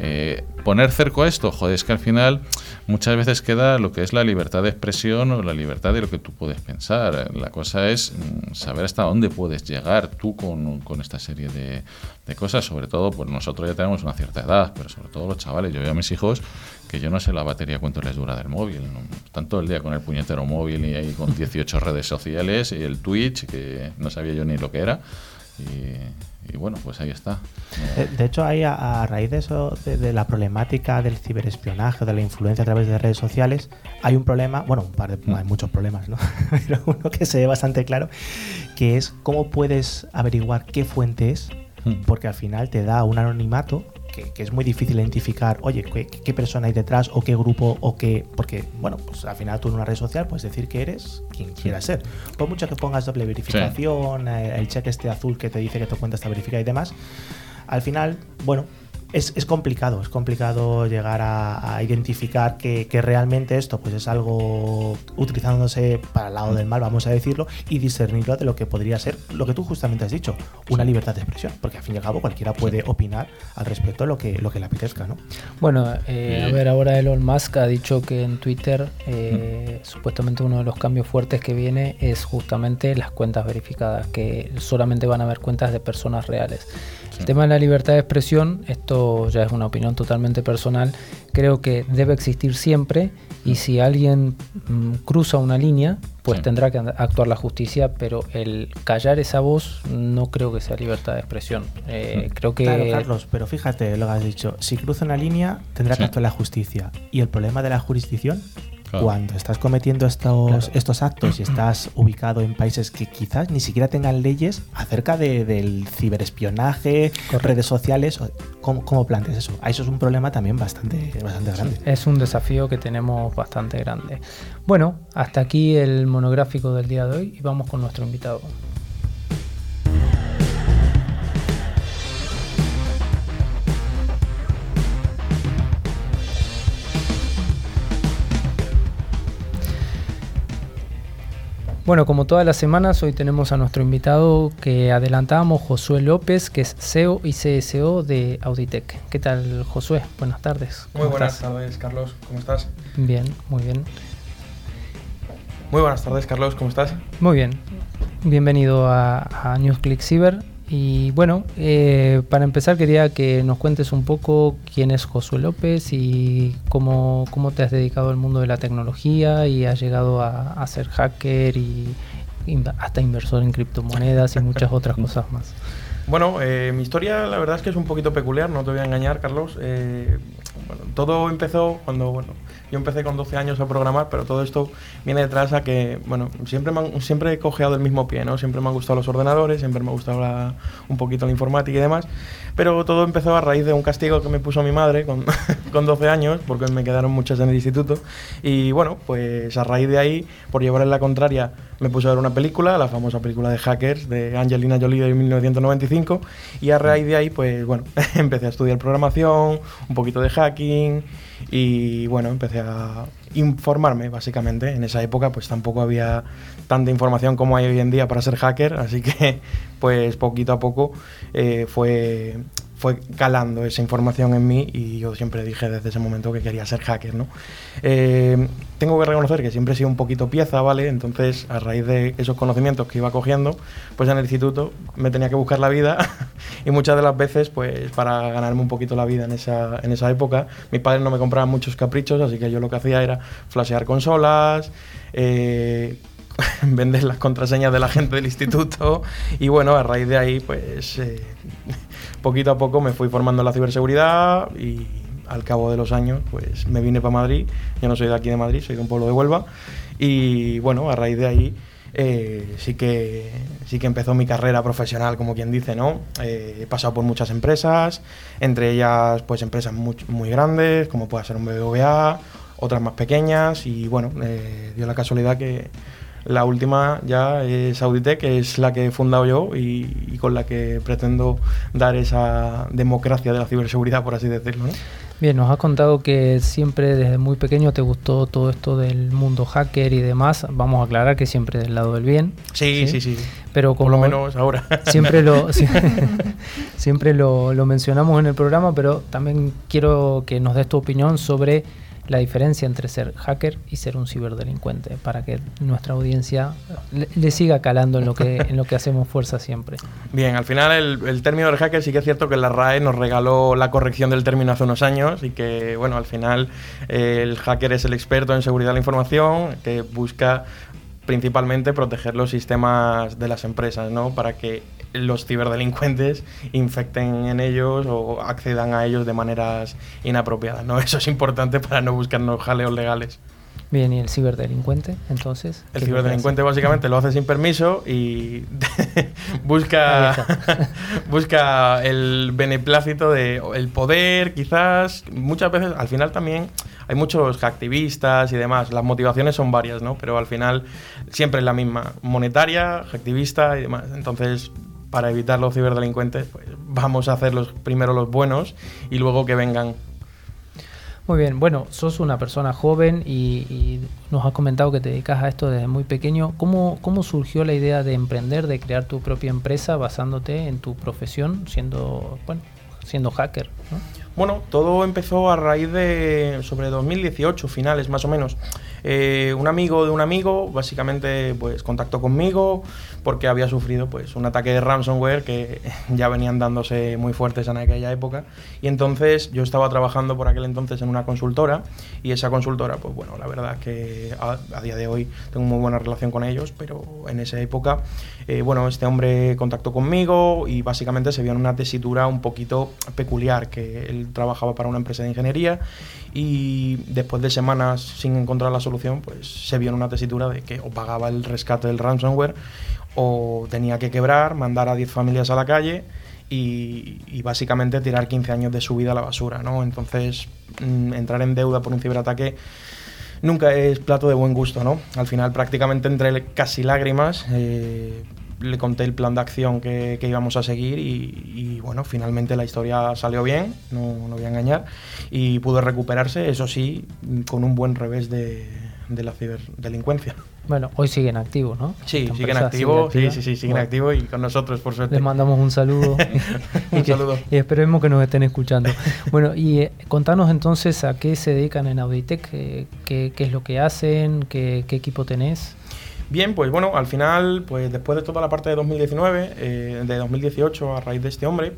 Eh, poner cerco a esto, joder, es que al final muchas veces queda lo que es la libertad de expresión o la libertad de lo que tú puedes pensar. La cosa es mm, saber hasta dónde puedes llegar tú con, con esta serie de, de, cosas. Sobre todo, pues nosotros ya tenemos una cierta edad, pero sobre todo los chavales. Yo veo a mis hijos que yo no sé la batería cuánto les dura del móvil. Están todo el día con el puñetero móvil y ahí con 18 redes sociales y el Twitch, que no sabía yo ni lo que era. Y, y bueno, pues ahí está. De, de hecho, ahí a, a, raíz de eso, de, de, la problemática del ciberespionaje, de la influencia a través de redes sociales, hay un problema, bueno, un par de, hay muchos problemas, ¿no? Pero uno que se ve bastante claro, que es cómo puedes averiguar qué fuente es, porque al final te da un anonimato que, que, es muy difícil identificar, oye, ¿qué, qué, persona hay detrás o qué grupo o qué. Porque, bueno, pues al final tú en una red social puedes decir que eres quien quieras ser. Por mucho que pongas doble verificación, sí. el check este azul que te dice que tu cuenta está verificada y demás, al final, bueno, es, es, complicado, es complicado llegar a, a identificar que, que, realmente esto pues es algo utilizándose para el lado del mal, vamos a decirlo, y discernirlo de lo que podría ser lo que tú justamente has dicho, una libertad de expresión, porque al fin y al cabo cualquiera puede opinar al respecto lo que, lo que le apetezca, ¿no? Bueno, eh, a ver, ahora Elon Musk ha dicho que en Twitter eh, supuestamente uno de los cambios fuertes que viene es justamente las cuentas verificadas, que solamente van a haber cuentas de personas reales. El tema de la libertad de expresión, esto ya es una opinión totalmente personal, creo que debe existir siempre y si alguien mm, cruza una línea, pues Sí. tendrá que actuar la justicia, pero el callar esa voz no creo que sea libertad de expresión. Eh, Mm. creo que... Claro, Carlos, pero fíjate lo que has dicho. Si cruza una línea, tendrá Sí. que actuar la justicia. ¿Y el problema de la jurisdicción? Claro. Cuando estás cometiendo estos, Claro. estos actos y estás ubicado en países que quizás ni siquiera tengan leyes acerca de- del ciberespionaje, Correcto. redes sociales, ¿cómo, cómo planteas eso? Eso es un problema también bastante, bastante grande. Es un desafío que tenemos bastante grande. Bueno, hasta aquí el monográfico del día de hoy y vamos con nuestro invitado. Bueno, como todas las semanas, hoy tenemos a nuestro invitado que adelantábamos, Josué López, que es CEO y CSO de Auditec. ¿Qué tal, Josué? Buenas tardes. Muy ¿Cómo buenas estás? tardes, Carlos. ¿Cómo estás? Bien, muy bien. Muy buenas tardes, Carlos. ¿Cómo estás? Muy bien. Bienvenido a, a NewsClick Cyber. Y bueno, eh, para empezar quería que nos cuentes un poco quién es Josué López y cómo, cómo te has dedicado al mundo de la tecnología y has llegado a, ser hacker y hasta inversor en criptomonedas y muchas otras cosas más. Bueno, eh, mi historia la verdad es que es un poquito peculiar, no te voy a engañar, Carlos. Eh, bueno, todo empezó cuando, bueno, yo empecé con 12 años a programar, pero todo esto viene detrás a que, bueno, siempre, siempre he cojeado el mismo pie, ¿no? Siempre me han gustado los ordenadores, siempre me ha gustado un poquito la informática y demás, pero todo empezó a raíz de un castigo que me puso mi madre con, con 12 años, porque me quedaron muchas en el instituto, y bueno, pues a raíz de ahí, por llevarle la contraria, me puse a ver una película, la famosa película de Hackers de Angelina Jolie de 1995 y a raíz de ahí pues bueno, empecé a estudiar programación, un poquito de hacking y bueno, empecé a informarme básicamente. En esa época pues tampoco había tanta información como hay hoy en día para ser hacker, así que pues poquito a poco eh, fue fue calando esa información en mí y yo siempre dije desde ese momento que quería ser hacker, ¿no? Eh, tengo que reconocer que siempre he sido un poquito pieza, ¿vale? Entonces, a raíz de esos conocimientos que iba cogiendo, pues en el instituto me tenía que buscar la vida y muchas de las veces, pues para ganarme un poquito la vida en esa, en esa época, mis padres no me compraban muchos caprichos, así que yo lo que hacía era flashear consolas, eh, vender las contraseñas de la gente del instituto y bueno, a raíz de ahí pues eh, poquito a poco me fui formando en la ciberseguridad y al cabo de los años pues me vine para Madrid, yo no soy de aquí de Madrid, soy de un pueblo de Huelva. Y bueno, a raíz de ahí eh, sí que sí que empezó mi carrera profesional, como quien dice, ¿no? Eh, he pasado por muchas empresas, entre ellas pues empresas muy, grandes, como puede ser un BBVA, otras más pequeñas. Y bueno, eh, dio la casualidad que la última ya es Auditec, que es la que he fundado yo y, y con la que pretendo dar esa democracia de la ciberseguridad, por así decirlo. ¿no? Bien, nos has contado que siempre desde muy pequeño te gustó todo esto del mundo hacker y demás. Vamos a aclarar que siempre del lado del bien. Sí, sí, sí. Pero como Por lo menos ahora. siempre lo sie- siempre lo, lo mencionamos en el programa, pero también quiero que nos des tu opinión sobre la diferencia entre ser hacker y ser un ciberdelincuente, para que nuestra audiencia le, siga calando en lo que en lo que hacemos fuerza siempre. Bien, al final el, el término del hacker sí que es cierto que la RAE nos regaló la corrección del término hace unos años y que, bueno, al final eh, el hacker es el experto en seguridad de la información que busca principalmente proteger los sistemas de las empresas, ¿no? Para que los ciberdelincuentes infecten en ellos o accedan a ellos de maneras inapropiadas, ¿no? Eso es importante para no buscarnos jaleos legales. Bien, y el ciberdelincuente, entonces. El ¿qué es lo que ciberdelincuente básicamente lo hace sin permiso y busca, busca el beneplácito de el poder, quizás. Muchas veces, al final también hay muchos activistas y demás. Las motivaciones son varias, ¿no? Pero al final siempre es la misma: monetaria, activista y demás. Entonces, para evitar los ciberdelincuentes, pues vamos a hacer los, primero los buenos y luego que vengan Muy bien, bueno, sos una persona joven y, y nos has comentado que te dedicas a esto desde muy pequeño. ¿Cómo, ¿Cómo surgió la idea de emprender, de crear tu propia empresa basándote en tu profesión, siendo, bueno, siendo hacker? ¿no? Bueno, todo empezó a raíz de sobre 2018, finales más o menos. Eh, un amigo de un amigo básicamente pues contactó conmigo porque había sufrido pues un ataque de ransomware que ya venían dándose muy fuertes en aquella época. Y entonces yo estaba trabajando por aquel entonces en una consultora y esa consultora pues bueno la verdad es que a, día de hoy tengo muy buena relación con ellos pero en esa época eh, bueno este hombre contactó conmigo y básicamente se vio en una tesitura un poquito peculiar que él trabajaba para una empresa de ingeniería y después de semanas sin encontrar la solución, pues se vio en una tesitura de que o pagaba el rescate del ransomware o tenía que quebrar, mandar a 10 familias a la calle y, básicamente tirar 15 años de su vida a la basura, ¿no? Entonces, mm, entrar en deuda por un ciberataque nunca es plato de buen gusto, ¿no? Al final prácticamente entre casi lágrimas eh, le conté el plan de acción que, íbamos a seguir y, bueno, finalmente la historia salió bien, no, no voy a engañar, y pudo recuperarse, eso sí, con un buen revés de, la ciberdelincuencia. Bueno, hoy siguen activos, ¿no? Sí, siguen activos, sí, sí, sí, siguen activos y con nosotros, por suerte. Les mandamos un saludo. un saludo. Y esperemos que nos estén escuchando. bueno, y eh, contanos entonces a qué se dedican en Auditec, qué, qué, es lo que hacen, qué, qué equipo tenés. Bien, pues bueno, al final, pues después de toda la parte de 2019, eh, de 2018, a raíz de este hombre,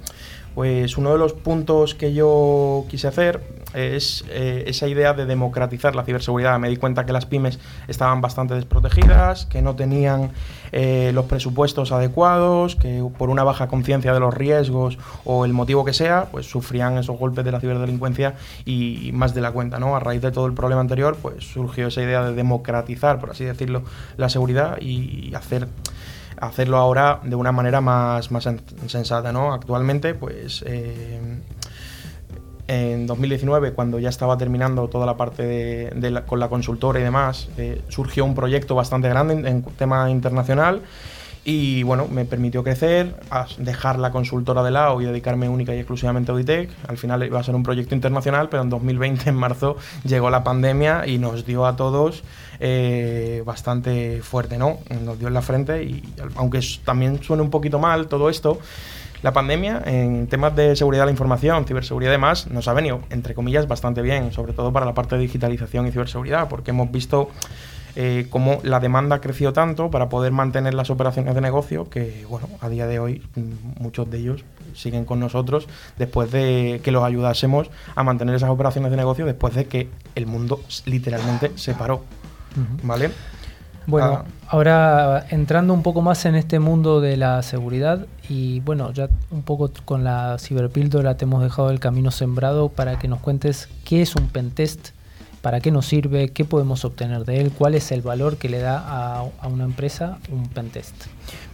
pues uno de los puntos que yo quise hacer es eh, esa idea de democratizar la ciberseguridad. Me di cuenta que las pymes estaban bastante desprotegidas, que no tenían eh, los presupuestos adecuados, que por una baja conciencia de los riesgos o el motivo que sea, pues sufrían esos golpes de la ciberdelincuencia y, más de la cuenta. ¿no? A raíz de todo el problema anterior, pues surgió esa idea de democratizar, por así decirlo, la seguridad y hacer hacerlo ahora de una manera más, más sensata, ¿no? Actualmente, pues eh, en 2019, cuando ya estaba terminando toda la parte de, con la consultora y demás, eh, surgió un proyecto bastante grande en, tema internacional y bueno, me permitió crecer, dejar la consultora de lado y dedicarme única y exclusivamente a Auditec. Al final iba a ser un proyecto internacional, pero en 2020, en marzo, llegó la pandemia y nos dio a todos eh, bastante fuerte, ¿no? Nos dio en la frente y aunque también suene un poquito mal todo esto, la pandemia en temas de seguridad de la información, ciberseguridad y demás, nos ha venido, entre comillas, bastante bien, sobre todo para la parte de digitalización y ciberseguridad, porque hemos visto eh, cómo la demanda ha crecido tanto para poder mantener las operaciones de negocio que, bueno, a día de hoy mm, muchos de ellos siguen con nosotros después de que los ayudásemos a mantener esas operaciones de negocio después de que el mundo literalmente se paró. ¿Vale? Bueno, ah. ahora entrando un poco más en este mundo de la seguridad y bueno, ya un poco con la ciberpíldora te hemos dejado el camino sembrado para que nos cuentes qué es un pentest, para qué nos sirve, qué podemos obtener de él, cuál es el valor que le da a, una empresa un pentest.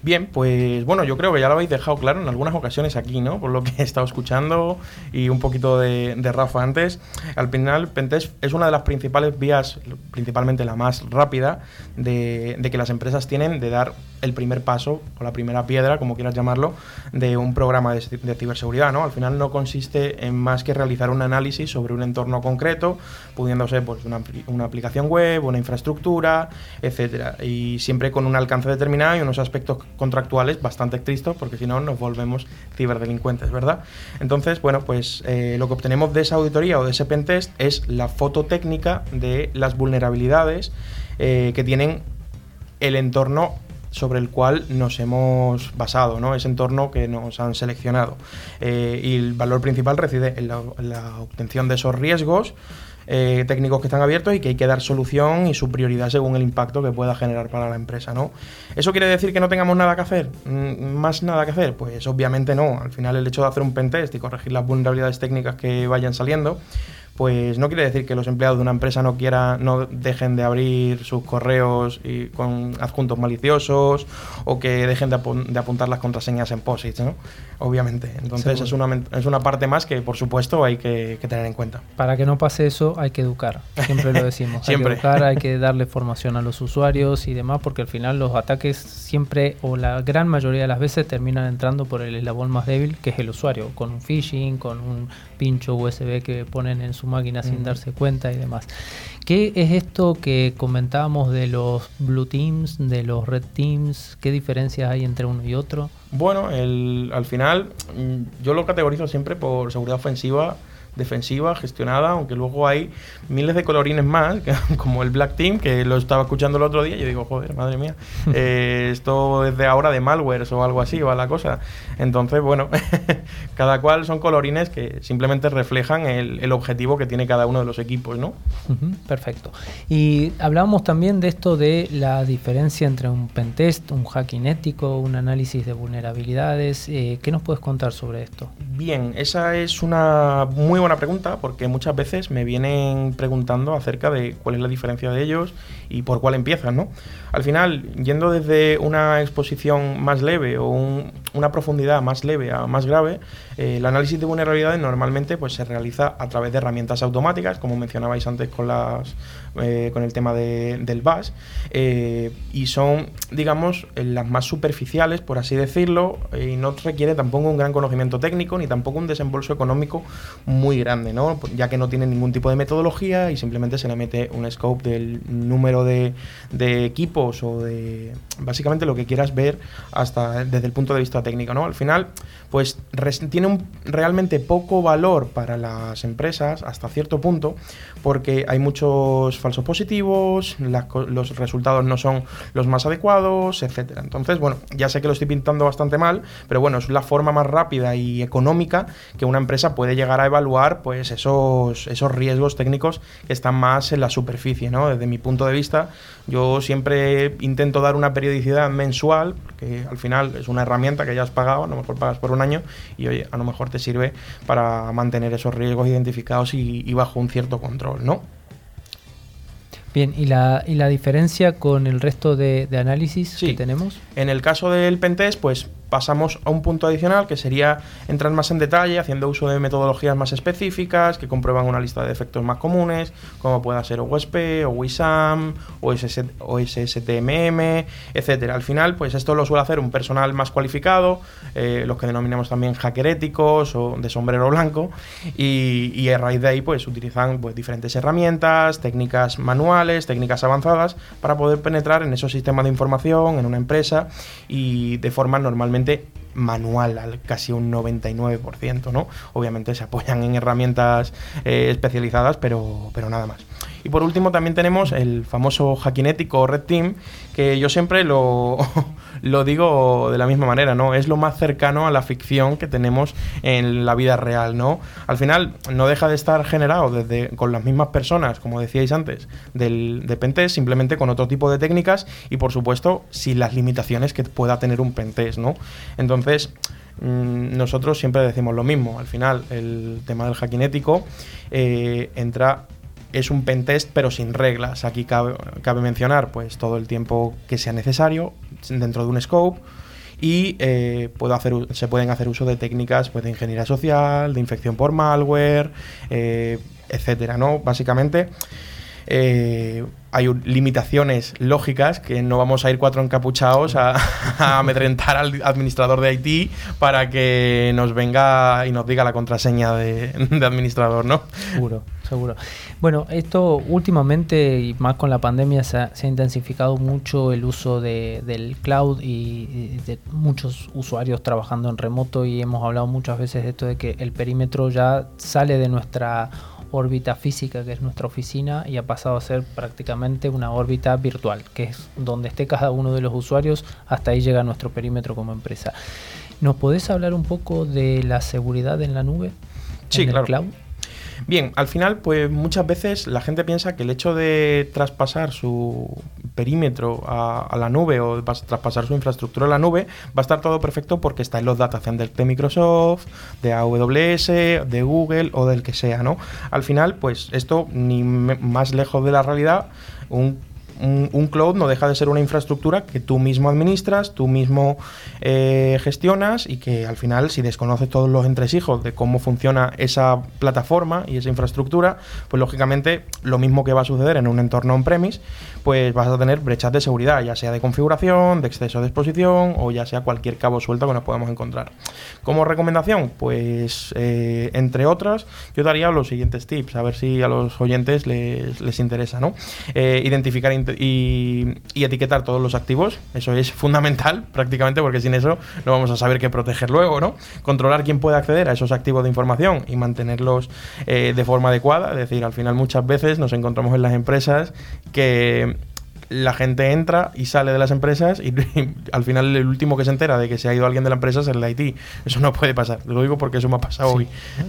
Bien, pues bueno, yo creo que ya lo habéis dejado claro en algunas ocasiones aquí, ¿no? Por lo que he estado escuchando y un poquito de, Rafa antes. Al final, Pentest es una de las principales vías, principalmente la más rápida, de, que las empresas tienen de dar el primer paso o la primera piedra, como quieras llamarlo, de un programa de, ciberseguridad, ¿no? Al final no consiste en más que realizar un análisis sobre un entorno concreto, pudiendo ser pues, una, una aplicación web, una infraestructura, etcétera, y siempre con un alcance determinado y unos aspectos contractuales bastante estrictos, porque si no nos volvemos ciberdelincuentes, ¿verdad? Entonces, bueno, pues eh, lo que obtenemos de esa auditoría o de ese pentest es la foto técnica de las vulnerabilidades eh, que tienen el entorno sobre el cual nos hemos basado, ¿no? ese entorno que nos han seleccionado. Eh, y el valor principal reside en la obtención de esos riesgos eh, técnicos que están abiertos y que hay que dar solución y su prioridad según el impacto que pueda generar para la empresa, ¿no? ¿Eso quiere decir que no tengamos nada que hacer? Mm, ¿Más nada que hacer? Pues obviamente no. Al final el hecho de hacer un pentest y corregir las vulnerabilidades técnicas que vayan saliendo pues no quiere decir que los empleados de una empresa no quiera, no dejen de abrir sus correos y con adjuntos maliciosos o que dejen de, apuntar las contraseñas en POSITs, ¿no? Obviamente. Entonces es una, es una parte más que, por supuesto, hay que, tener en cuenta. Para que no pase eso, hay que educar. Siempre lo decimos. siempre. Hay que educar, hay que darle formación a los usuarios y demás, porque al final los ataques siempre, o la gran mayoría de las veces, terminan entrando por el eslabón más débil, que es el usuario, con un phishing, con un pincho USB que ponen en su máquina sin darse cuenta y demás. ¿Qué es esto que comentábamos de los blue teams, de los red teams? ¿Qué diferencias hay entre uno y otro? Bueno, el, al final mm, yo lo categorizo siempre por seguridad ofensiva defensiva, gestionada, aunque luego hay miles de colorines más, como el Black Team, que lo estaba escuchando el otro día y yo digo, joder, madre mía, eh, esto es de ahora de malwares o algo así, va la cosa. Entonces, bueno, cada cual son colorines que simplemente reflejan el, objetivo que tiene cada uno de los equipos, ¿no? perfecto. Y hablábamos también de esto de la diferencia entre un pentest, un hacking ético, un análisis de vulnerabilidades. Eh, ¿Qué nos puedes contar sobre esto? Bien, esa es una muy buena pregunta porque muchas veces me vienen preguntando acerca de cuál es la diferencia de ellos y por cuál empiezan, ¿no? Al final, yendo desde una exposición más leve o una profundidad más leve a más grave, eh, el análisis de vulnerabilidades normalmente pues, se realiza a través de herramientas automáticas, como mencionabais antes con, las, eh, con el tema del BAS, eh, y son, digamos, las más superficiales, por así decirlo, y no requiere tampoco un gran conocimiento técnico ni tampoco un desembolso económico muy grande, ¿no? ya que no tiene ningún tipo de metodología y simplemente se le mete un scope del número de, equipos o de básicamente lo que quieras ver hasta desde el punto de vista técnico, ¿no? Al final, pues tiene realmente poco valor para las empresas hasta cierto punto porque hay muchos falsos positivos, los resultados no son los más adecuados, etcétera. Entonces, bueno, ya sé que lo estoy pintando bastante mal, pero bueno, es la forma más rápida y económica que una empresa puede llegar a evaluar pues esos, esos riesgos técnicos que están más en la superficie, ¿no? Desde mi punto de vista, yo siempre intento dar una periodicidad mensual, que al final es una herramienta que ya has pagado, a lo mejor pagas por un año y oye, a lo mejor te sirve para mantener esos riesgos identificados y, bajo un cierto control, ¿no? Bien, ¿y la, y la diferencia con el resto de, análisis que tenemos? En el caso del pentest, pues pasamos a un punto adicional que sería entrar más en detalle haciendo uso de metodologías más específicas que comprueban una lista de efectos más comunes como pueda ser OWASP o WISAM o, SSTMM, etcétera. Al final, pues esto lo suele hacer un personal más cualificado, eh, los que denominamos también hackeréticos o de sombrero blanco y, a raíz de ahí pues utilizan pues, diferentes herramientas, técnicas manuales, técnicas avanzadas para poder penetrar en esos sistemas de información en una empresa y de forma normalmente manual al casi un 99%, ¿no? Obviamente se apoyan en herramientas eh, especializadas, pero, pero nada más. Y por último también tenemos el famoso hackinético Red Team, que yo siempre lo, lo digo de la misma manera, ¿no? Es lo más cercano a la ficción que tenemos en la vida real, ¿no? Al final no deja de estar generado desde con las mismas personas, como decíais antes, del, de Pentest, simplemente con otro tipo de técnicas y por supuesto sin las limitaciones que pueda tener un Pentest, ¿no? Entonces mm, nosotros siempre decimos lo mismo. Al final, el tema del hackinético eh, entra es un pentest pero sin reglas. Aquí cabe, mencionar pues todo el tiempo que sea necesario dentro de un scope y eh, puedo hacer, se pueden hacer uso de técnicas pues, de ingeniería social, de infección por malware, eh, etcétera, ¿no? Básicamente eh, hay limitaciones lógicas que no vamos a ir cuatro encapuchados a, amedrentar al administrador de IT para que nos venga y nos diga la contraseña de, administrador, ¿no? Seguro, seguro. Bueno, esto últimamente y más con la pandemia se ha, intensificado mucho el uso del cloud y, de muchos usuarios trabajando en remoto y hemos hablado muchas veces de esto de que el perímetro ya sale de nuestra órbita física que es nuestra oficina y ha pasado a ser prácticamente una órbita virtual, que es donde esté cada uno de los usuarios, hasta ahí llega nuestro perímetro como empresa. ¿Nos podés hablar un poco de la seguridad en la nube? Sí, claro. cloud? Bien, al final, pues muchas veces la gente piensa que el hecho de traspasar su perímetro a, la nube o traspasar su infraestructura a la nube va a estar todo perfecto porque está en los datacenters de Microsoft, de AWS, de Google o del que sea, ¿no? Al final, pues esto ni más lejos de la realidad, un un, cloud no deja de ser una infraestructura que tú mismo administras, tú mismo eh, gestionas y que al final, si desconoces todos los entresijos de cómo funciona esa plataforma y esa infraestructura, pues lógicamente lo mismo que va a suceder en un entorno on-premise, pues vas a tener brechas de seguridad, ya sea de configuración, de exceso de exposición o ya sea cualquier cabo suelto que nos podamos encontrar. Como recomendación, pues eh, entre otras, yo daría los siguientes tips, a ver si a los oyentes les, interesa, ¿no? Eh, identificar y, etiquetar todos los activos. Eso es fundamental prácticamente porque sin eso no vamos a saber qué proteger luego, ¿no? Controlar quién puede acceder a esos activos de información y mantenerlos eh, de forma adecuada. Es decir, al final muchas veces nos encontramos en las empresas que la gente entra y sale de las empresas y, al final el último que se entera de que se ha ido alguien de la empresa es el IT. Eso no puede pasar. Lo digo porque eso me ha pasado hoy.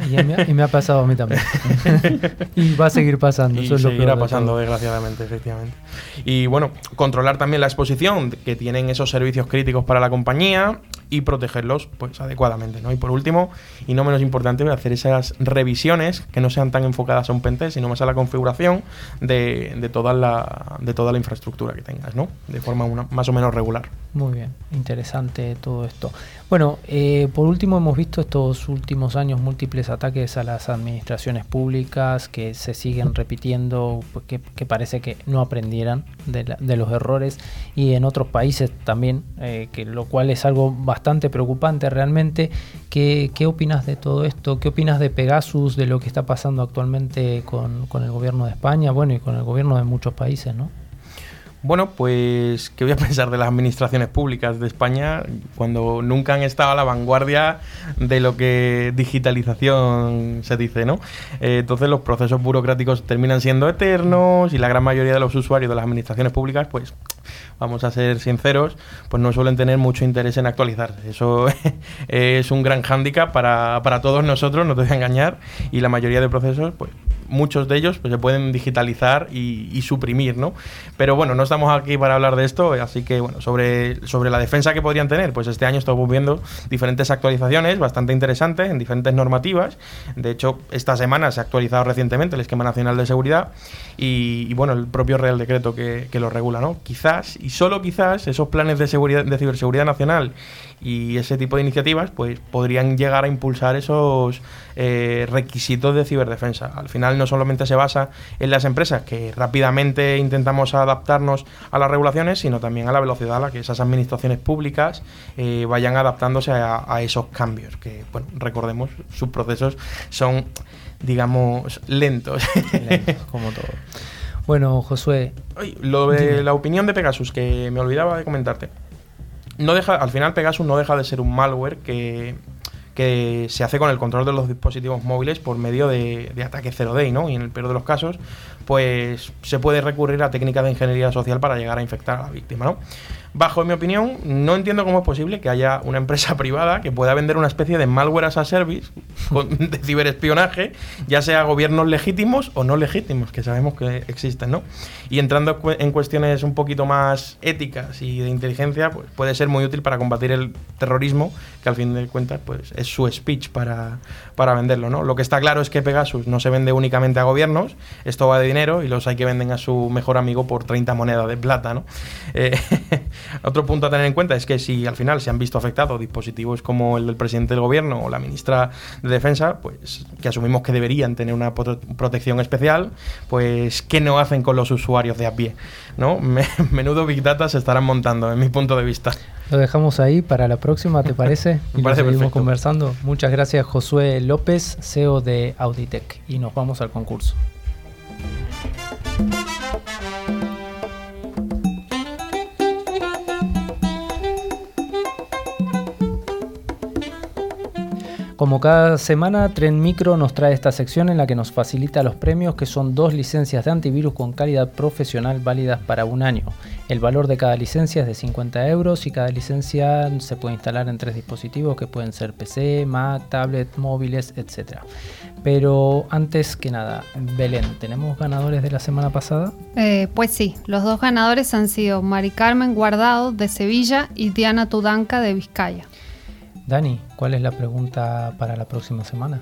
Y me, ha, pasado a mí también. y va a seguir pasando. Y eso seguirá pasando, desgraciadamente, efectivamente. Y bueno, controlar también la exposición que tienen esos servicios críticos para la compañía y protegerlos pues adecuadamente. ¿no? Y por último, y no menos importante, hacer esas revisiones que no sean tan enfocadas a un pentest, sino más a la configuración de, de, toda, la, de toda la infraestructura que tengas, ¿no? de forma más o menos regular. Muy bien, interesante todo esto. Bueno, eh, por último hemos visto estos últimos años múltiples ataques a las administraciones públicas que se siguen repitiendo, pues, que, parece que no aprendieran de, de, los errores y en otros países también, eh, que lo cual es algo bastante preocupante realmente. ¿Qué, ¿Qué, opinas de todo esto? ¿Qué opinas de Pegasus, de lo que está pasando actualmente con, con el gobierno de España, bueno, y con el gobierno de muchos países, ¿no? Bueno, pues, ¿qué voy a pensar de las administraciones públicas de España cuando nunca han estado a la vanguardia de lo que digitalización se dice, ¿no? Eh, entonces los procesos burocráticos terminan siendo eternos y la gran mayoría de los usuarios de las administraciones públicas, pues, vamos a ser sinceros, pues no suelen tener mucho interés en actualizarse. Eso es un gran hándicap para, para todos nosotros, no te voy a engañar, y la mayoría de procesos, pues, muchos de ellos pues, se pueden digitalizar y, suprimir, ¿no? Pero bueno, no estamos aquí para hablar de esto, así que bueno, sobre, sobre la defensa que podrían tener, pues este año estamos viendo diferentes actualizaciones bastante interesantes en diferentes normativas. De hecho, esta semana se ha actualizado recientemente el Esquema Nacional de Seguridad y, bueno, el propio Real Decreto que, que, lo regula, ¿no? Quizás, y solo quizás, esos planes de, seguridad, de ciberseguridad nacional y ese tipo de iniciativas, pues podrían llegar a impulsar esos eh, requisitos de ciberdefensa. Al final no solamente se basa en las empresas que rápidamente intentamos adaptarnos a las regulaciones, sino también a la velocidad a la que esas administraciones públicas eh, vayan adaptándose a, esos cambios, que bueno, recordemos, sus procesos son, digamos, lentos. como todo. Bueno, Josué. lo de la opinión de Pegasus, que me olvidaba de comentarte. No deja, al final Pegasus no deja de ser un malware que que se hace con el control de los dispositivos móviles por medio de, de ataque 0D, ¿no? Y en el peor de los casos, pues se puede recurrir a técnicas de ingeniería social para llegar a infectar a la víctima, ¿no? Bajo mi opinión, no entiendo cómo es posible que haya una empresa privada que pueda vender una especie de malware as a service de ciberespionaje, ya sea gobiernos legítimos o no legítimos, que sabemos que existen, ¿no? Y entrando en cuestiones un poquito más éticas y de inteligencia, pues puede ser muy útil para combatir el terrorismo, que al fin de cuentas pues es su speech para, para venderlo, ¿no? Lo que está claro es que Pegasus no se vende únicamente a gobiernos, esto va de dinero y los hay que venden a su mejor amigo por 30 monedas de plata, ¿no? Eh, Otro punto a tener en cuenta es que si al final se han visto afectados dispositivos como el del presidente del gobierno o la ministra de Defensa, pues que asumimos que deberían tener una protección especial, pues ¿qué no hacen con los usuarios de a pie? ¿no? menudo Big Data se estarán montando, en mi punto de vista. Lo dejamos ahí para la próxima, ¿te parece? Me parece seguimos conversando. Muchas gracias, Josué López, CEO de Auditech. Y nos vamos al concurso. Como cada semana, Tren Micro nos trae esta sección en la que nos facilita los premios, que son dos licencias de antivirus con calidad profesional válidas para un año. El valor de cada licencia es de 50 euros y cada licencia se puede instalar en tres dispositivos que pueden ser PC, Mac, tablet, móviles, etc. Pero antes que nada, Belén, ¿tenemos ganadores de la semana pasada? Eh, pues sí, los dos ganadores han sido Mari Carmen Guardado de Sevilla y Diana Tudanca de Vizcaya. Dani, ¿cuál es la pregunta para la próxima semana?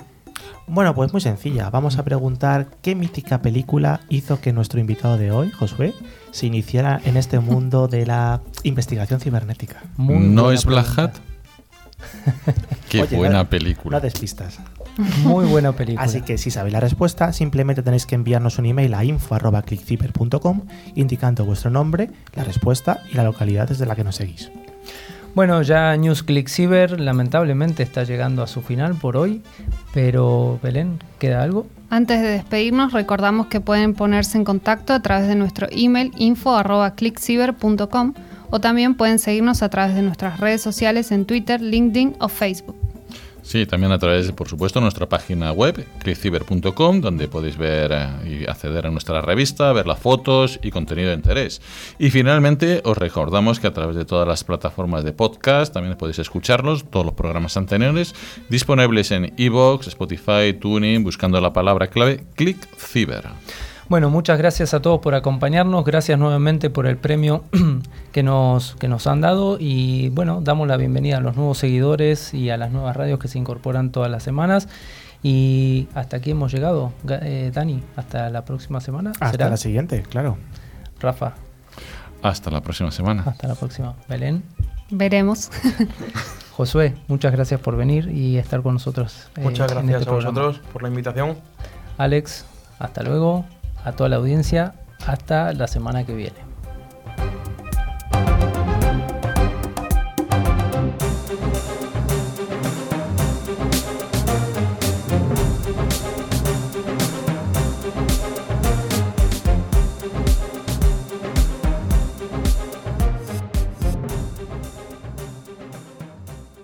Bueno, pues muy sencilla. Vamos a preguntar qué mítica película hizo que nuestro invitado de hoy, Josué, se iniciara en este mundo de la investigación cibernética. ¿No es Black Hat? qué buena película. No despistas. Muy buena película. Así que si sabéis la respuesta, simplemente tenéis que enviarnos un email a info.clickciber.com indicando vuestro nombre, la respuesta y la localidad desde la que nos seguís. Bueno, ya NewsClick Cyber lamentablemente está llegando a su final por hoy, pero Belén, ¿queda algo? Antes de despedirnos, recordamos que pueden ponerse en contacto a través de nuestro email info.clickciber.com o también pueden seguirnos a través de nuestras redes sociales en Twitter, LinkedIn o Facebook. Sí, también a través, por supuesto, de nuestra página web, clickciber.com, donde podéis ver eh, y acceder a nuestra revista, ver las fotos y contenido de interés. Y finalmente, os recordamos que a través de todas las plataformas de podcast también podéis escucharlos, todos los programas anteriores, disponibles en iVoox, Spotify, Tuning, buscando la palabra clave ClickCiber. Bueno, muchas gracias a todos por acompañarnos, gracias nuevamente por el premio que nos, que nos han dado y bueno, damos la bienvenida a los nuevos seguidores y a las nuevas radios que se incorporan todas las semanas. Y hasta aquí hemos llegado, eh, Dani, hasta la próxima semana. Hasta la siguiente, claro. Rafa. Hasta la próxima semana. Hasta la próxima. Belén. Veremos. Josué, muchas gracias por venir y estar con nosotros. Eh, muchas gracias este a vosotros por la invitación. Alex, hasta luego a toda la audiencia. Hasta la semana que viene.